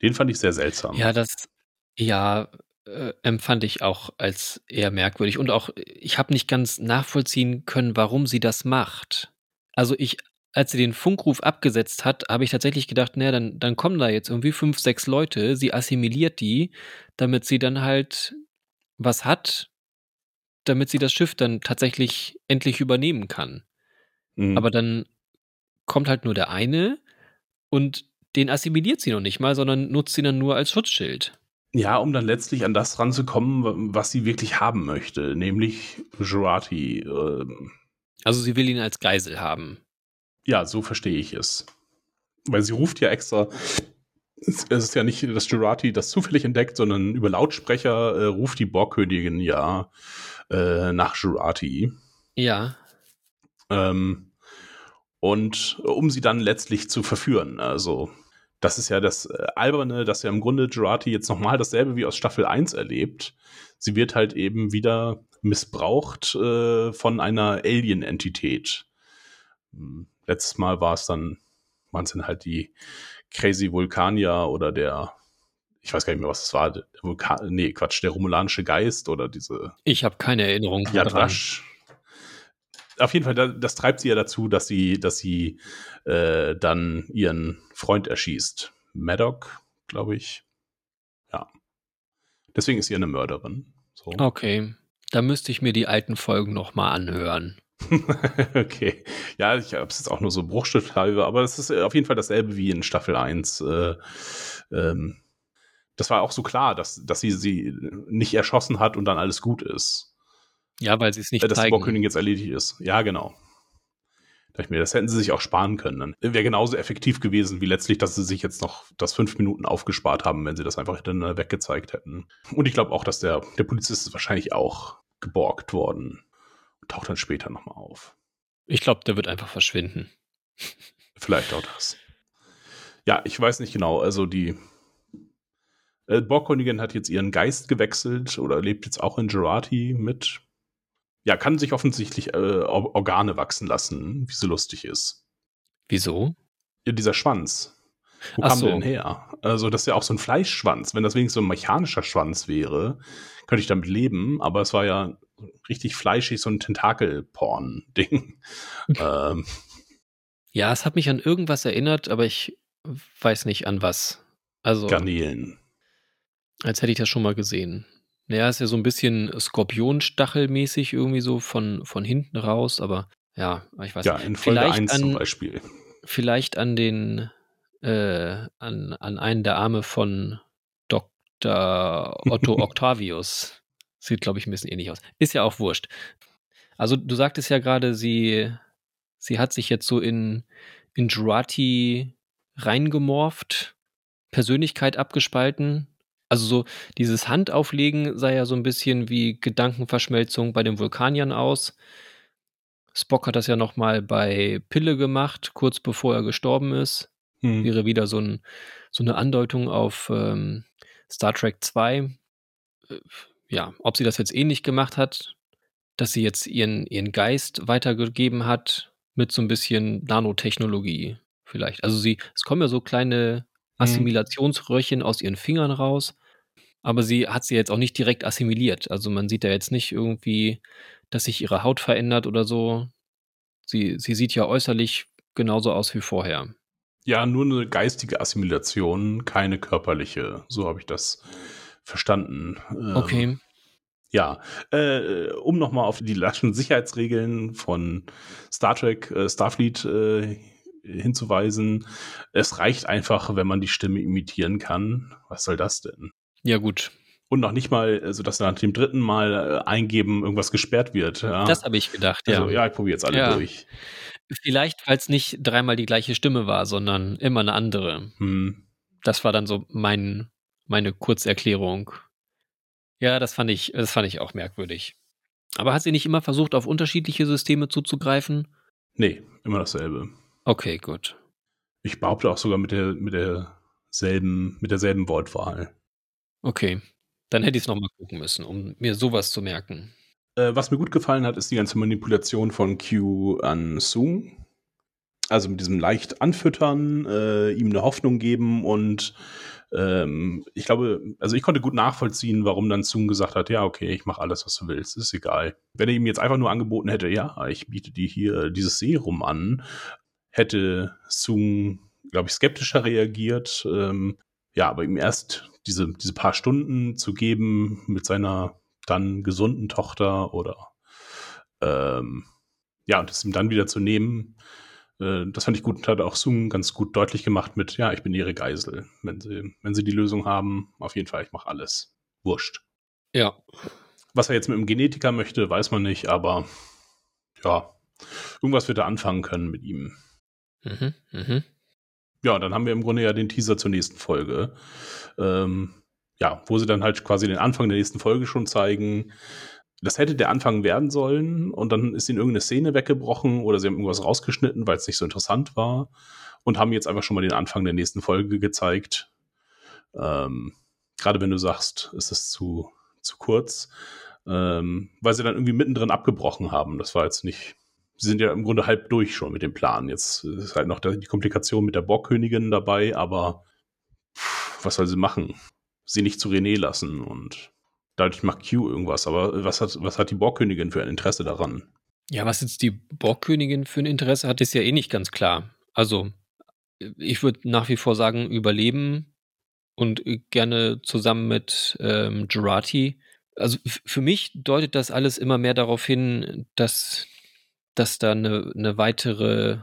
Den fand ich sehr seltsam. Ja, das, ja, äh, empfand ich auch als eher merkwürdig. Und auch, ich habe nicht ganz nachvollziehen können, warum sie das macht. Also ich als sie den Funkruf abgesetzt hat, habe ich tatsächlich gedacht, naja, dann, dann kommen da jetzt irgendwie fünf, sechs Leute, sie assimiliert die, damit sie dann halt was hat, damit sie das Schiff dann tatsächlich endlich übernehmen kann. Mhm. Aber dann kommt halt nur der eine und den assimiliert sie noch nicht mal, sondern nutzt ihn dann nur als Schutzschild. Ja, um dann letztlich an das ranzukommen, was sie wirklich haben möchte, nämlich Jurati. Ähm. Also sie will ihn als Geisel haben. Ja, so verstehe ich es. Weil sie ruft ja extra, es ist ja nicht, dass Jurati das zufällig entdeckt, sondern über Lautsprecher äh, ruft die Borgkönigin ja äh, nach Jurati. Ja. Ähm, und um sie dann letztlich zu verführen. Also, das ist ja das äh, Alberne, dass ja im Grunde Jurati jetzt nochmal dasselbe wie aus Staffel 1 erlebt. Sie wird halt eben wieder missbraucht äh, von einer Alien-Entität. Letztes Mal war es dann, waren es dann halt die Crazy Vulkanier oder der, ich weiß gar nicht mehr, was es war, der Vulkan, nee, Quatsch, der Romulanische Geist oder diese. Ich habe keine Erinnerung. Yadrash. Auf jeden Fall, das treibt sie ja dazu, dass sie, dass sie äh, dann ihren Freund erschießt. Maddock, glaube ich. Ja. Deswegen ist sie eine Mörderin. So. Okay. Da müsste ich mir die alten Folgen nochmal anhören. [laughs] okay. Ja, ich habe es jetzt auch nur so bruchstückhalber, aber es ist äh, auf jeden Fall dasselbe wie in Staffel 1. Äh, ähm, das war auch so klar, dass, dass sie sie nicht erschossen hat und dann alles gut ist. Ja, weil sie es nicht äh, Dass zeigen. die Bohrkönigin jetzt erledigt ist. Ja, genau. Da ich mir, das hätten sie sich auch sparen können. Dann wäre genauso effektiv gewesen, wie letztlich, dass sie sich jetzt noch das fünf Minuten aufgespart haben, wenn sie das einfach dann weggezeigt hätten. Und ich glaube auch, dass der, der Polizist ist wahrscheinlich auch geborgt worden taucht dann später nochmal auf. Ich glaube, der wird einfach verschwinden. [laughs] Vielleicht auch das. Ja, ich weiß nicht genau. Also die äh, Borgkönigin hat jetzt ihren Geist gewechselt oder lebt jetzt auch in Gerati mit. Ja, kann sich offensichtlich äh, Organe wachsen lassen, wie sie lustig ist. Wieso? Ja, dieser Schwanz. Wo Ach kam so. der denn her? Also, das ist ja auch so ein Fleischschwanz. Wenn das wenigstens so ein mechanischer Schwanz wäre, könnte ich damit leben, aber es war ja richtig fleischig, so ein Tentakel-Porn-Ding. [laughs] ähm. Ja, es hat mich an irgendwas erinnert, aber ich weiß nicht an was. Also. Garnelen. Als hätte ich das schon mal gesehen. Naja, ist ja so ein bisschen Skorpionstachelmäßig irgendwie so von, von hinten raus, aber ja, ich weiß ja, nicht. Ja, in Folge vielleicht 1 an, zum Beispiel. Vielleicht an den, äh, an, an einen der Arme von Dr. Otto [laughs] Octavius. Sieht, glaube ich, ein bisschen ähnlich aus. Ist ja auch wurscht. Also, du sagtest ja gerade, sie, sie hat sich jetzt so in, in Jurati reingemorft, Persönlichkeit abgespalten. Also so dieses Handauflegen sah ja so ein bisschen wie Gedankenverschmelzung bei den Vulkaniern aus. Spock hat das ja noch mal bei Pille gemacht, kurz bevor er gestorben ist. Hm. Wäre wieder so, ein, so eine Andeutung auf ähm, Star Trek 2 ja, ob sie das jetzt ähnlich gemacht hat, dass sie jetzt ihren, ihren Geist weitergegeben hat mit so ein bisschen Nanotechnologie vielleicht. Also sie, es kommen ja so kleine Mhm. Assimilationsröhrchen aus ihren Fingern raus, aber sie hat sie jetzt auch nicht direkt assimiliert. Also man sieht ja jetzt nicht irgendwie, dass sich ihre Haut verändert oder so. Sie, sie sieht ja äußerlich genauso aus wie vorher. Ja, nur eine geistige Assimilation, keine körperliche. So habe ich das verstanden. Ähm, Okay. Ja, äh, um nochmal auf die laschen Sicherheitsregeln von Star Trek, äh, Starfleet äh, hinzuweisen. Es reicht einfach, wenn man die Stimme imitieren kann. Was soll das denn? Ja, gut. Und noch nicht mal, also dass nach dem dritten Mal äh, eingeben irgendwas gesperrt wird. Ja. Das habe ich gedacht, ja. also, ja, ich probiere jetzt alle Ja. durch. Vielleicht, weil es nicht dreimal die gleiche Stimme war, sondern immer eine andere. Hm. Das war dann so mein, meine Kurzerklärung. Ja, das fand ich, das fand ich auch merkwürdig. Aber hat sie nicht immer versucht, auf unterschiedliche Systeme zuzugreifen? Nee, immer dasselbe. Okay, gut. Ich behaupte auch sogar mit der mit derselben mit derselben Wortwahl. Okay. Dann hätte ich es nochmal gucken müssen, um mir sowas zu merken. Äh, was mir gut gefallen hat, ist die ganze Manipulation von Q an Sung. Also mit diesem leicht anfüttern, äh, ihm eine Hoffnung geben und ähm, ich glaube, also ich konnte gut nachvollziehen, warum dann Sung gesagt hat, ja, okay, ich mache alles, was du willst, ist egal. Wenn er ihm jetzt einfach nur angeboten hätte, ja, ich biete dir hier dieses Serum an, hätte Sung, glaube ich, skeptischer reagiert. Ähm, ja, aber ihm erst diese, diese paar Stunden zu geben mit seiner dann gesunden Tochter oder ähm, ja, und es ihm dann wieder zu nehmen, äh, das fand ich gut und hat auch Sung ganz gut deutlich gemacht mit, ja, ich bin ihre Geisel. Wenn sie, wenn sie die Lösung haben, auf jeden Fall, ich mache alles. Wurscht. Ja. Was er jetzt mit dem Genetiker möchte, weiß man nicht, aber ja, irgendwas wird er anfangen können mit ihm. Mhm, mhm. Ja, dann haben wir im Grunde ja den Teaser zur nächsten Folge. Ähm, ja, wo sie dann halt quasi den Anfang der nächsten Folge schon zeigen. Das hätte der Anfang werden sollen und dann ist ihnen irgendeine Szene weggebrochen oder sie haben irgendwas rausgeschnitten, weil es nicht so interessant war und haben jetzt einfach schon mal den Anfang der nächsten Folge gezeigt. Ähm, Gerade wenn du sagst, es ist zu, zu kurz, ähm, weil sie dann irgendwie mittendrin abgebrochen haben. Das war jetzt nicht. Sie sind ja im Grunde halb durch schon mit dem Plan. Jetzt ist halt noch die Komplikation mit der Borgkönigin dabei, aber pff, was soll sie machen? Sie nicht zu René lassen und dadurch macht Q irgendwas. Aber was hat, was hat die Borgkönigin für ein Interesse daran? Ja, was jetzt die Borgkönigin für ein Interesse hat, ist ja eh nicht ganz klar. Also, ich würde nach wie vor sagen, überleben und gerne zusammen mit ähm, Gerati. Also für mich deutet das alles immer mehr darauf hin, dass, dass da eine, eine weitere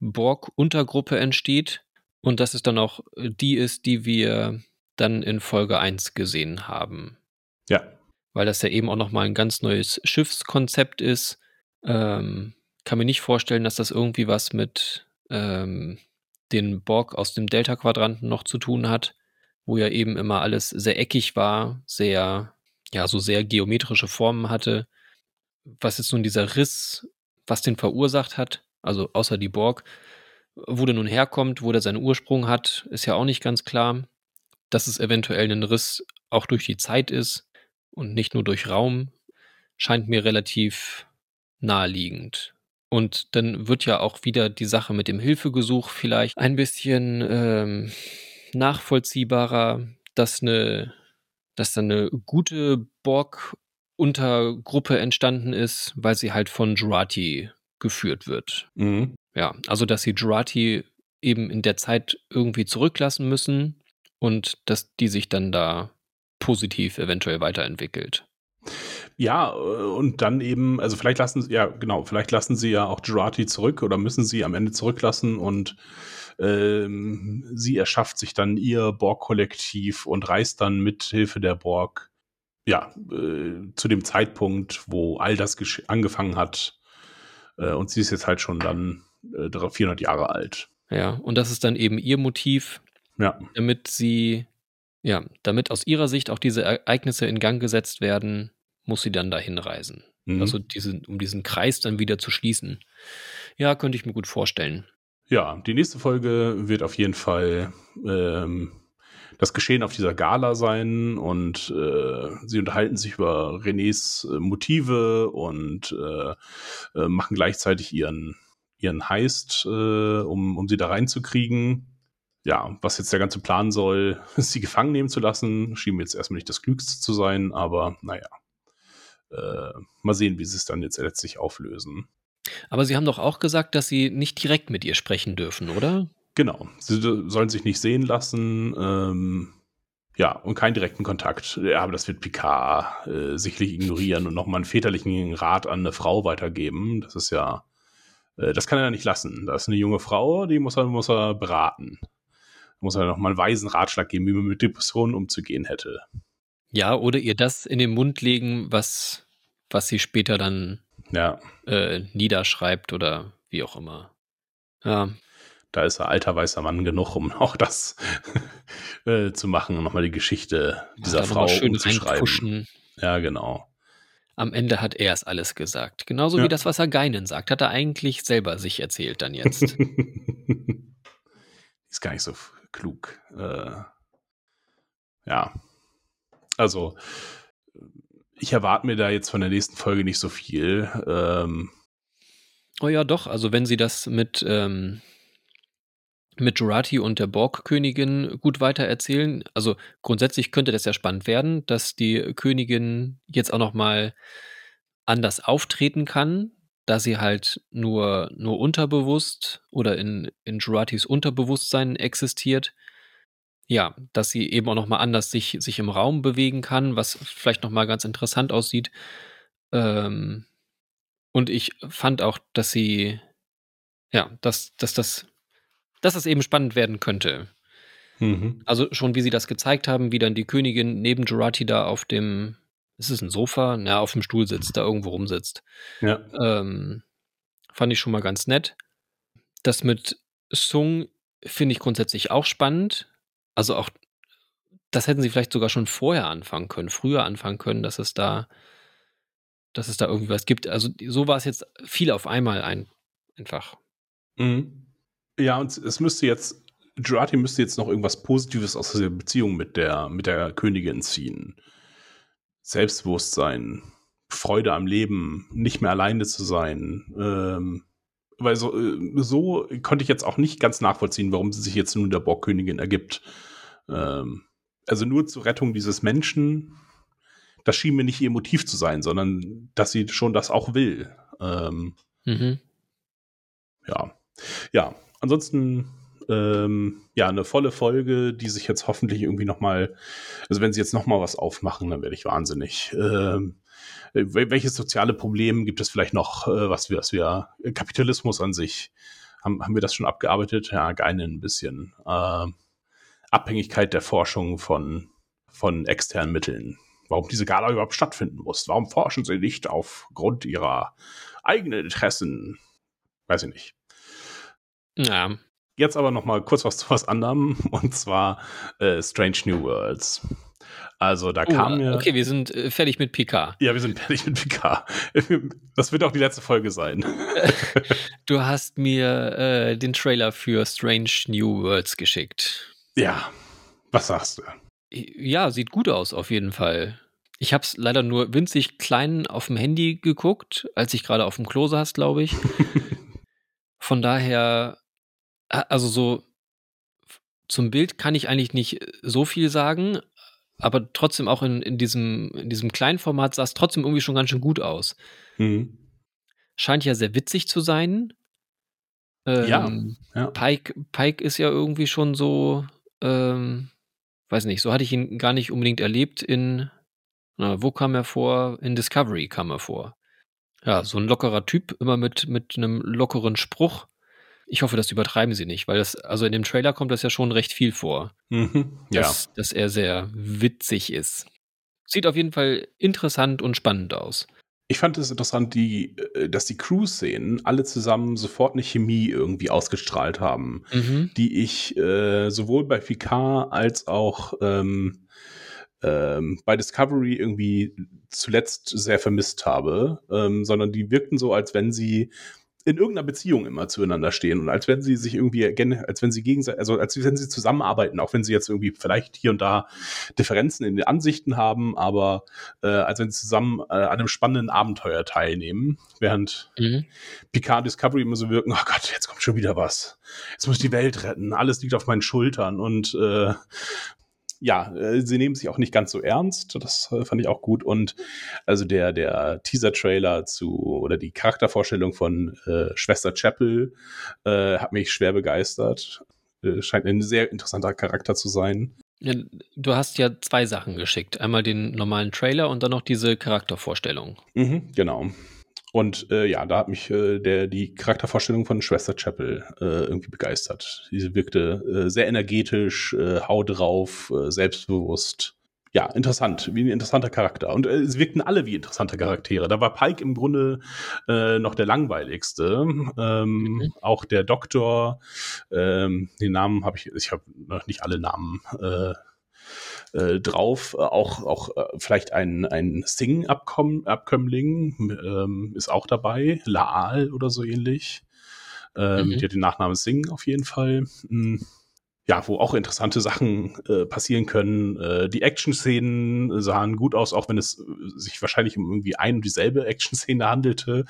Borg-Untergruppe entsteht und dass es dann auch die ist, die wir dann in Folge 1 gesehen haben Ja, weil das ja eben auch nochmal ein ganz neues Schiffskonzept ist. Ähm, kann mir nicht vorstellen, dass das irgendwie was mit ähm, den Borg aus dem Delta-Quadranten noch zu tun hat, wo ja eben immer alles sehr eckig war, sehr, ja, so sehr geometrische Formen hatte. Was ist nun dieser Riss, was den verursacht hat, also außer die Borg, wo der nun herkommt, wo der seinen Ursprung hat, ist ja auch nicht ganz klar. Dass es eventuell ein Riss auch durch die Zeit ist, und nicht nur durch Raum, scheint mir relativ naheliegend. Und dann wird ja auch wieder die Sache mit dem Hilfegesuch vielleicht ein bisschen ähm, nachvollziehbarer, dass eine, dass da eine gute Borg-Untergruppe entstanden ist, weil sie halt von Jurati geführt wird. mhm. Ja, also dass sie Jurati eben in der Zeit irgendwie zurücklassen müssen und dass die sich dann da positiv eventuell weiterentwickelt. Ja, äh, und dann eben, also vielleicht lassen sie, ja, genau, vielleicht lassen sie ja auch Gerati zurück oder müssen sie am Ende zurücklassen und ähm, sie erschafft sich dann ihr Borg-Kollektiv und reist dann mit Hilfe der Borg, ja, äh, zu dem Zeitpunkt, wo all das angefangen hat. Äh, und sie ist jetzt halt schon dann äh, 400 Jahre alt. Ja, und das ist dann eben ihr Motiv, Ja, damit sie, ja, damit aus ihrer Sicht auch diese Ereignisse in Gang gesetzt werden, muss sie dann dahin reisen. mhm. Also diesen, um diesen Kreis dann wieder zu schließen. Ja, könnte ich mir gut vorstellen. Ja, die nächste Folge wird auf jeden Fall ähm, das Geschehen auf dieser Gala sein und äh, sie unterhalten sich über Renés äh, Motive und äh, äh, machen gleichzeitig ihren, ihren Heist, äh, um, um sie da reinzukriegen. Ja, was jetzt der ganze Plan soll, [laughs] sie gefangen nehmen zu lassen, schien mir jetzt erstmal nicht das Klügste zu sein, aber naja. Äh, mal sehen, wie sie es dann jetzt letztlich auflösen. Aber Sie haben doch auch gesagt, dass Sie nicht direkt mit ihr sprechen dürfen, oder? Genau. Sie sollen sich nicht sehen lassen. Ähm, ja, und keinen direkten Kontakt. Ja, aber das wird Picard äh, sicherlich ignorieren und nochmal einen väterlichen Rat an eine Frau weitergeben. Das ist ja, äh, das kann er ja nicht lassen. Da ist eine junge Frau, die muss er, muss er beraten. Muss er nochmal einen weisen Ratschlag geben, wie man mit Depressionen umzugehen hätte. Ja, oder ihr das in den Mund legen, was, was sie später dann ja. äh, niederschreibt oder wie auch immer. Ja. Da ist er alter weißer Mann genug, um [laughs] auch das äh, zu machen und nochmal die Geschichte dieser Ach, Frau schön umzuschreiben. Ja, genau. Am Ende hat er es alles gesagt. Genauso ja. wie das, was er Geinen sagt, hat er eigentlich selber sich erzählt dann jetzt. [laughs] ist gar nicht so klug. Äh, ja. Also, ich erwarte mir da jetzt von der nächsten Folge nicht so viel. Ähm, oh ja, doch. Also, wenn sie das mit, ähm, mit Jurati und der Borg-Königin gut weitererzählen, also grundsätzlich könnte das ja spannend werden, dass die Königin jetzt auch noch mal anders auftreten kann, da sie halt nur, nur unterbewusst oder in, in Juratis Unterbewusstsein existiert ja, dass sie eben auch noch mal anders sich sich im Raum bewegen kann, was vielleicht noch mal ganz interessant aussieht. Ähm, und ich fand auch, dass sie ja, dass dass das dass das eben spannend werden könnte. Mhm. Also schon wie sie das gezeigt haben, wie dann die Königin neben Jurati da auf dem ist es ein Sofa? Na, auf dem Stuhl sitzt, da irgendwo rumsitzt. Ja. Ähm, fand ich schon mal ganz nett. Das mit Sung finde ich grundsätzlich auch spannend. Also auch, das hätten sie vielleicht sogar schon vorher anfangen können, früher anfangen können, dass es da, dass es da irgendwie was gibt. Also so war es jetzt viel auf einmal ein, einfach. Mhm. Ja, und es müsste jetzt, Jurati müsste jetzt noch irgendwas Positives aus der Beziehung mit der, mit der Königin ziehen. Selbstbewusstsein, Freude am Leben, nicht mehr alleine zu sein. Ähm, weil so, äh, so konnte ich jetzt auch nicht ganz nachvollziehen, warum sie sich jetzt nun der Borgkönigin ergibt. Ähm, also nur zur Rettung dieses Menschen, das schien mir nicht ihr Motiv zu sein, sondern dass sie schon das auch will. Ähm, mhm. Ja. Ja, ansonsten ähm, ja, eine volle Folge, die sich jetzt hoffentlich irgendwie nochmal, also wenn sie jetzt nochmal was aufmachen, dann werde ich wahnsinnig. Ähm, welches soziale Problem gibt es vielleicht noch, äh, was wir, was wir, Kapitalismus an sich, haben, haben wir das schon abgearbeitet? Ja, gerne ein bisschen. Äh, Abhängigkeit der Forschung von, von externen Mitteln. Warum diese Gala überhaupt stattfinden muss. Warum forschen sie nicht aufgrund ihrer eigenen Interessen? Weiß ich nicht. Ja. Jetzt aber noch mal kurz was zu was anderem [laughs] und zwar äh, Strange New Worlds. Also da oh, kam mir. Okay, wir sind äh, fertig mit PK. Ja, wir sind fertig mit PK. [laughs] Das wird auch die letzte Folge sein. [laughs] du hast mir äh, den Trailer für Strange New Worlds geschickt. Ja, was sagst du? Ja, sieht gut aus auf jeden Fall. Ich habe es leider nur winzig klein auf dem Handy geguckt, als ich gerade auf dem Klo saß, glaube ich. Von daher, also so zum Bild kann ich eigentlich nicht so viel sagen, aber trotzdem auch in, in, diesem, in diesem kleinen Format sah es trotzdem irgendwie schon ganz schön gut aus. Mhm. Scheint ja sehr witzig zu sein. Ähm, ja, ja. Pike, Pike ist ja irgendwie schon so, ähm, weiß nicht, so hatte ich ihn gar nicht unbedingt erlebt in, na, wo kam er vor? In Discovery kam er vor. Ja, so ein lockerer Typ, immer mit, mit einem lockeren Spruch. Ich hoffe, das übertreiben sie nicht, weil das, also in dem Trailer kommt das ja schon recht viel vor. Mhm, ja. Dass, dass er sehr witzig ist. Sieht auf jeden Fall interessant und spannend aus. Ich fand es interessant, die, äh, dass die Cruise-Szenen alle zusammen sofort eine Chemie irgendwie ausgestrahlt haben, mhm. die ich äh, sowohl bei Picard als auch ähm, ähm, bei Discovery irgendwie zuletzt sehr vermisst habe, ähm, sondern die wirkten so, als wenn sie in irgendeiner Beziehung immer zueinander stehen und als wenn sie sich irgendwie, als wenn sie gegenseitig, also als wenn sie zusammenarbeiten, auch wenn sie jetzt irgendwie vielleicht hier und da Differenzen in den Ansichten haben, aber äh, als wenn sie zusammen äh, an einem spannenden Abenteuer teilnehmen, während mhm. Picard Discovery immer so wirken, oh Gott, jetzt kommt schon wieder was. Jetzt muss ich die Welt retten, alles liegt auf meinen Schultern und äh, ja, äh, sie nehmen sich auch nicht ganz so ernst. Das äh, fand ich auch gut. Und also der, der Teaser-Trailer zu oder die Charaktervorstellung von äh, Schwester Chapel äh, hat mich schwer begeistert. Äh, scheint ein sehr interessanter Charakter zu sein. Ja, du hast ja zwei Sachen geschickt. Einmal den normalen Trailer und dann noch diese Charaktervorstellung. Mhm, genau. Und äh, ja, da hat mich äh, der, die Charaktervorstellung von Schwester Chapel äh, irgendwie begeistert. Diese wirkte äh, sehr energetisch, äh, hau drauf, äh, selbstbewusst. Ja, interessant, wie ein interessanter Charakter. Und äh, es wirkten alle wie interessante Charaktere. Da war Pike im Grunde äh, noch der langweiligste. Ähm, mhm. Auch der Doktor, ähm, den Namen habe ich, ich habe noch nicht alle Namen äh, äh, drauf. Äh, auch auch äh, vielleicht ein, ein Sing-Abkömmling ähm, ist auch dabei. Laal oder so ähnlich. Ähm, mhm. Die hat den Nachnamen Sing auf jeden Fall. Mhm ja, wo auch interessante Sachen äh, passieren können. Äh, die Action-Szenen sahen gut aus, auch wenn es äh, sich wahrscheinlich um irgendwie ein und dieselbe Action-Szene handelte.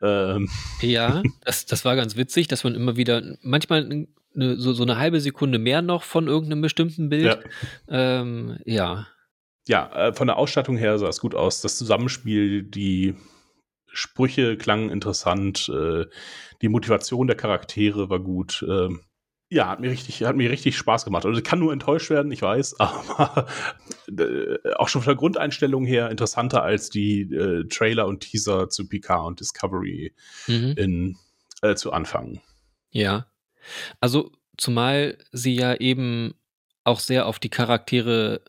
Ähm. Ja, [laughs] das, das war ganz witzig, dass man immer wieder manchmal eine, so, so eine halbe Sekunde mehr noch von irgendeinem bestimmten Bild. Ja. Ähm, ja. Ja, äh, von der Ausstattung her sah es gut aus. Das Zusammenspiel, die Sprüche klangen interessant, äh, die Motivation der Charaktere war gut. Äh, ja, hat mir richtig, hat mir richtig Spaß gemacht. Also kann nur enttäuscht werden, ich weiß, [laughs] aber äh, auch schon von der Grundeinstellung her interessanter als die äh, Trailer und Teaser zu Picard und Discovery mhm. in, äh, zu Anfang. Ja. Also, zumal sie ja eben auch sehr auf die Charaktere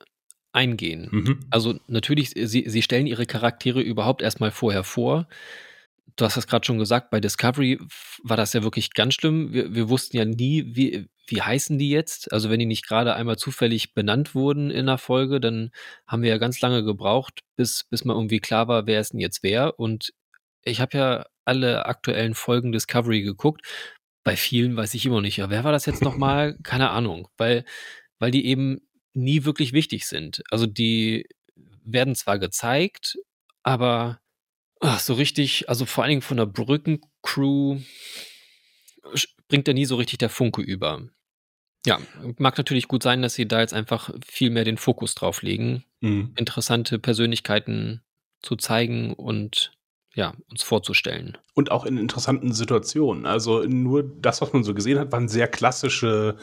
eingehen. Mhm. Also natürlich, sie, sie stellen ihre Charaktere überhaupt erstmal vorher vor. Du hast das gerade schon gesagt, bei Discovery war das ja wirklich ganz schlimm. Wir, wir wussten ja nie, wie, wie heißen die jetzt? Also wenn die nicht gerade einmal zufällig benannt wurden in der Folge, dann haben wir ja ganz lange gebraucht, bis, bis mal irgendwie klar war, wer es denn jetzt wer. Und ich habe ja alle aktuellen Folgen Discovery geguckt bei vielen weiß ich immer nicht, ja, wer war das jetzt nochmal? [clears throat] Keine Ahnung, weil, weil die eben nie wirklich wichtig sind. Also die werden zwar gezeigt, aber ach, so richtig, also vor allen Dingen von der Brückencrew bringt da nie so richtig der Funke über. Ja, mag natürlich gut sein, dass sie da jetzt einfach viel mehr den Fokus drauf legen, mhm. interessante Persönlichkeiten zu zeigen und ja, uns vorzustellen. Und auch in interessanten Situationen. Also nur das, was man so gesehen hat, waren sehr klassische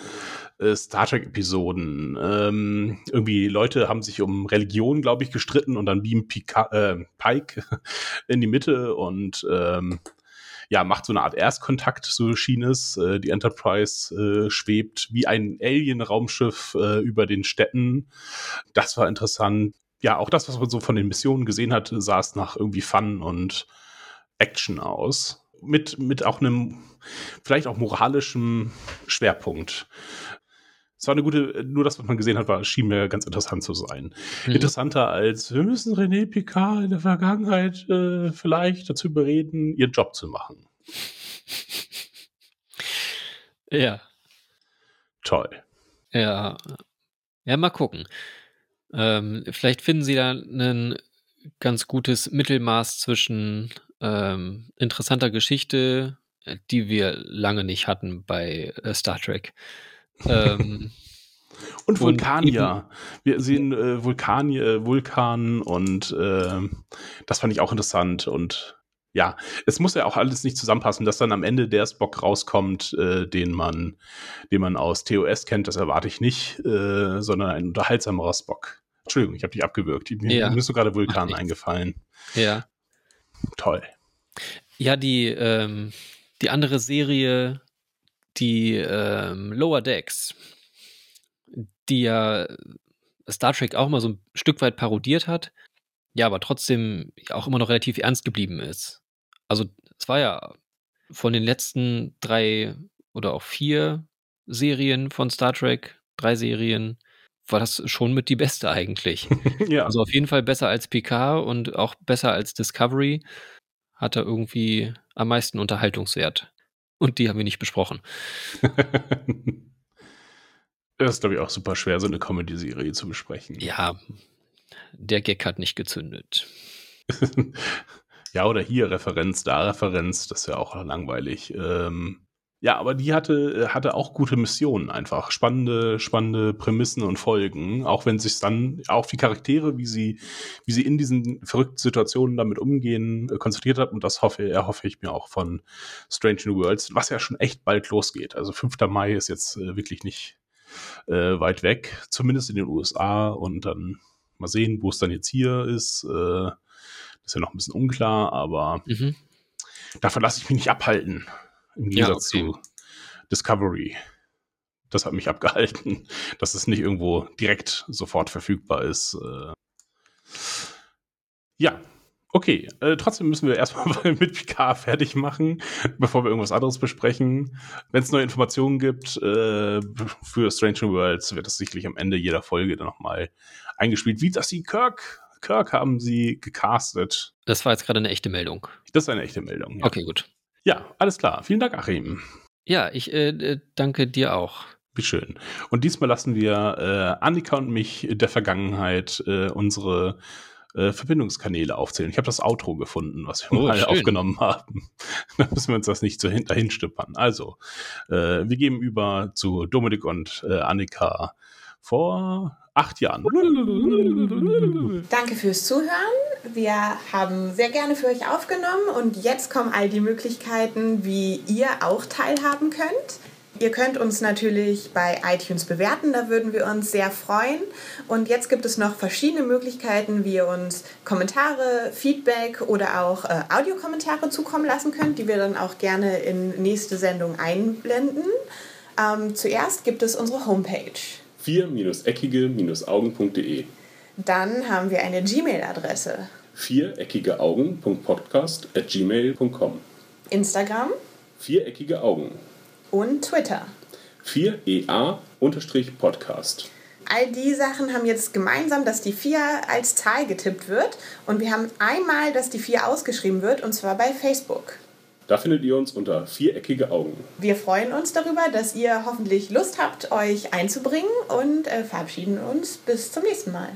äh, Star Trek-Episoden. Ähm, irgendwie Leute haben sich um Religion, glaube ich, gestritten und dann beamt Pika äh, Pike [laughs] in die Mitte und ähm, ja, macht so eine Art Erstkontakt, so schien es. Äh, die Enterprise äh, schwebt wie ein Alien-Raumschiff äh, über den Städten. Das war interessant ja, auch das, was man so von den Missionen gesehen hat, sah es nach irgendwie Fun und Action aus. Mit, mit auch einem, vielleicht auch moralischem Schwerpunkt. Es war eine gute, nur das, was man gesehen hat, war, schien mir ganz interessant zu sein. Mhm. Interessanter als, wir müssen René Picard in der Vergangenheit äh, vielleicht dazu überreden, ihren Job zu machen. Ja. Toll. Ja. Ja, mal gucken. Ähm, vielleicht finden sie da ein ganz gutes Mittelmaß zwischen ähm, interessanter Geschichte, äh, die wir lange nicht hatten bei äh, Star Trek. Ähm, [laughs] und Vulkanier. wir sehen äh, Vulkanier, äh, Vulkan und äh, das fand ich auch interessant und ja, es muss ja auch alles nicht zusammenpassen, dass dann am Ende der Spock rauskommt, äh, den man, den man aus TOS kennt, das erwarte ich nicht, äh, sondern ein unterhaltsamerer Spock. Entschuldigung, ich habe dich abgewürgt. Mir ja. ist so gerade Vulkan eingefallen. Ja. Toll. Ja, die, ähm, die andere Serie, die ähm, Lower Decks, die ja Star Trek auch mal so ein Stück weit parodiert hat, ja, aber trotzdem auch immer noch relativ ernst geblieben ist. Also es war ja von den letzten drei oder auch vier Serien von Star Trek, drei Serien, war das schon mit die beste eigentlich. [laughs] ja. Also auf jeden Fall besser als PK und auch besser als Discovery. hat er irgendwie am meisten Unterhaltungswert. Und die haben wir nicht besprochen. [laughs] das ist, glaube ich, auch super schwer, so eine Comedy-Serie zu besprechen. Ja, der Gag hat nicht gezündet. [laughs] ja, oder hier Referenz, da Referenz, das ist ja auch langweilig. Ähm, ja, aber die hatte, hatte auch gute Missionen einfach. Spannende, spannende Prämissen und Folgen. Auch wenn sich dann auf die Charaktere, wie sie, wie sie in diesen verrückten Situationen damit umgehen, äh, konzentriert hat. Und das hoffe, erhoffe ich mir auch von Strange New Worlds, was ja schon echt bald losgeht. Also 5. Mai ist jetzt äh, wirklich nicht äh, weit weg, zumindest in den USA. Und dann mal sehen, wo es dann jetzt hier ist. Äh, ist ja noch ein bisschen unklar, aber mhm. davon lasse ich mich nicht abhalten. Im Gegensatz ja, okay. zu Discovery. Das hat mich [laughs] abgehalten, dass es nicht irgendwo direkt sofort verfügbar ist. Äh. Ja, okay. Äh, trotzdem müssen wir erstmal [laughs] mit Picard fertig machen, bevor wir irgendwas anderes besprechen. Wenn es neue Informationen gibt äh, für Strange New Worlds, wird das sicherlich am Ende jeder Folge dann nochmal eingespielt. Wie das die Kirk Kirk haben sie gecastet. Das war jetzt gerade eine echte Meldung. Das ist eine echte Meldung. Ja. Okay, gut. Ja, alles klar. Vielen Dank, Achim. Ja, ich äh, danke dir auch. Wie schön. Und diesmal lassen wir äh, Annika und mich der Vergangenheit äh, unsere äh, Verbindungskanäle aufzählen. Ich habe das Outro gefunden, was wir oh, mal schön. aufgenommen haben. [laughs] da müssen wir uns das nicht so dahin stippern. Also, äh, wir geben über zu Dominik und äh, Annika vor acht Jahren. Danke fürs Zuhören. Wir haben sehr gerne für euch aufgenommen und jetzt kommen all die Möglichkeiten, wie ihr auch teilhaben könnt. Ihr könnt uns natürlich bei iTunes bewerten, da würden wir uns sehr freuen. Und jetzt gibt es noch verschiedene Möglichkeiten, wie ihr uns Kommentare, Feedback oder auch äh, Audiokommentare zukommen lassen könnt, die wir dann auch gerne in nächste Sendung einblenden. Ähm, zuerst gibt es unsere Homepage 4-eckige-augen.de. Dann haben wir eine Gmail-Adresse. viereckigeaugen.podcast.gmail.com. Instagram. Viereckige Augen. Und Twitter. 4EA-Podcast. All die Sachen haben jetzt gemeinsam, dass die 4 als Zahl getippt wird. Und wir haben einmal, dass die 4 ausgeschrieben wird, und zwar bei Facebook. Da findet ihr uns unter viereckige Augen. Wir freuen uns darüber, dass ihr hoffentlich Lust habt, euch einzubringen und äh, verabschieden uns bis zum nächsten Mal.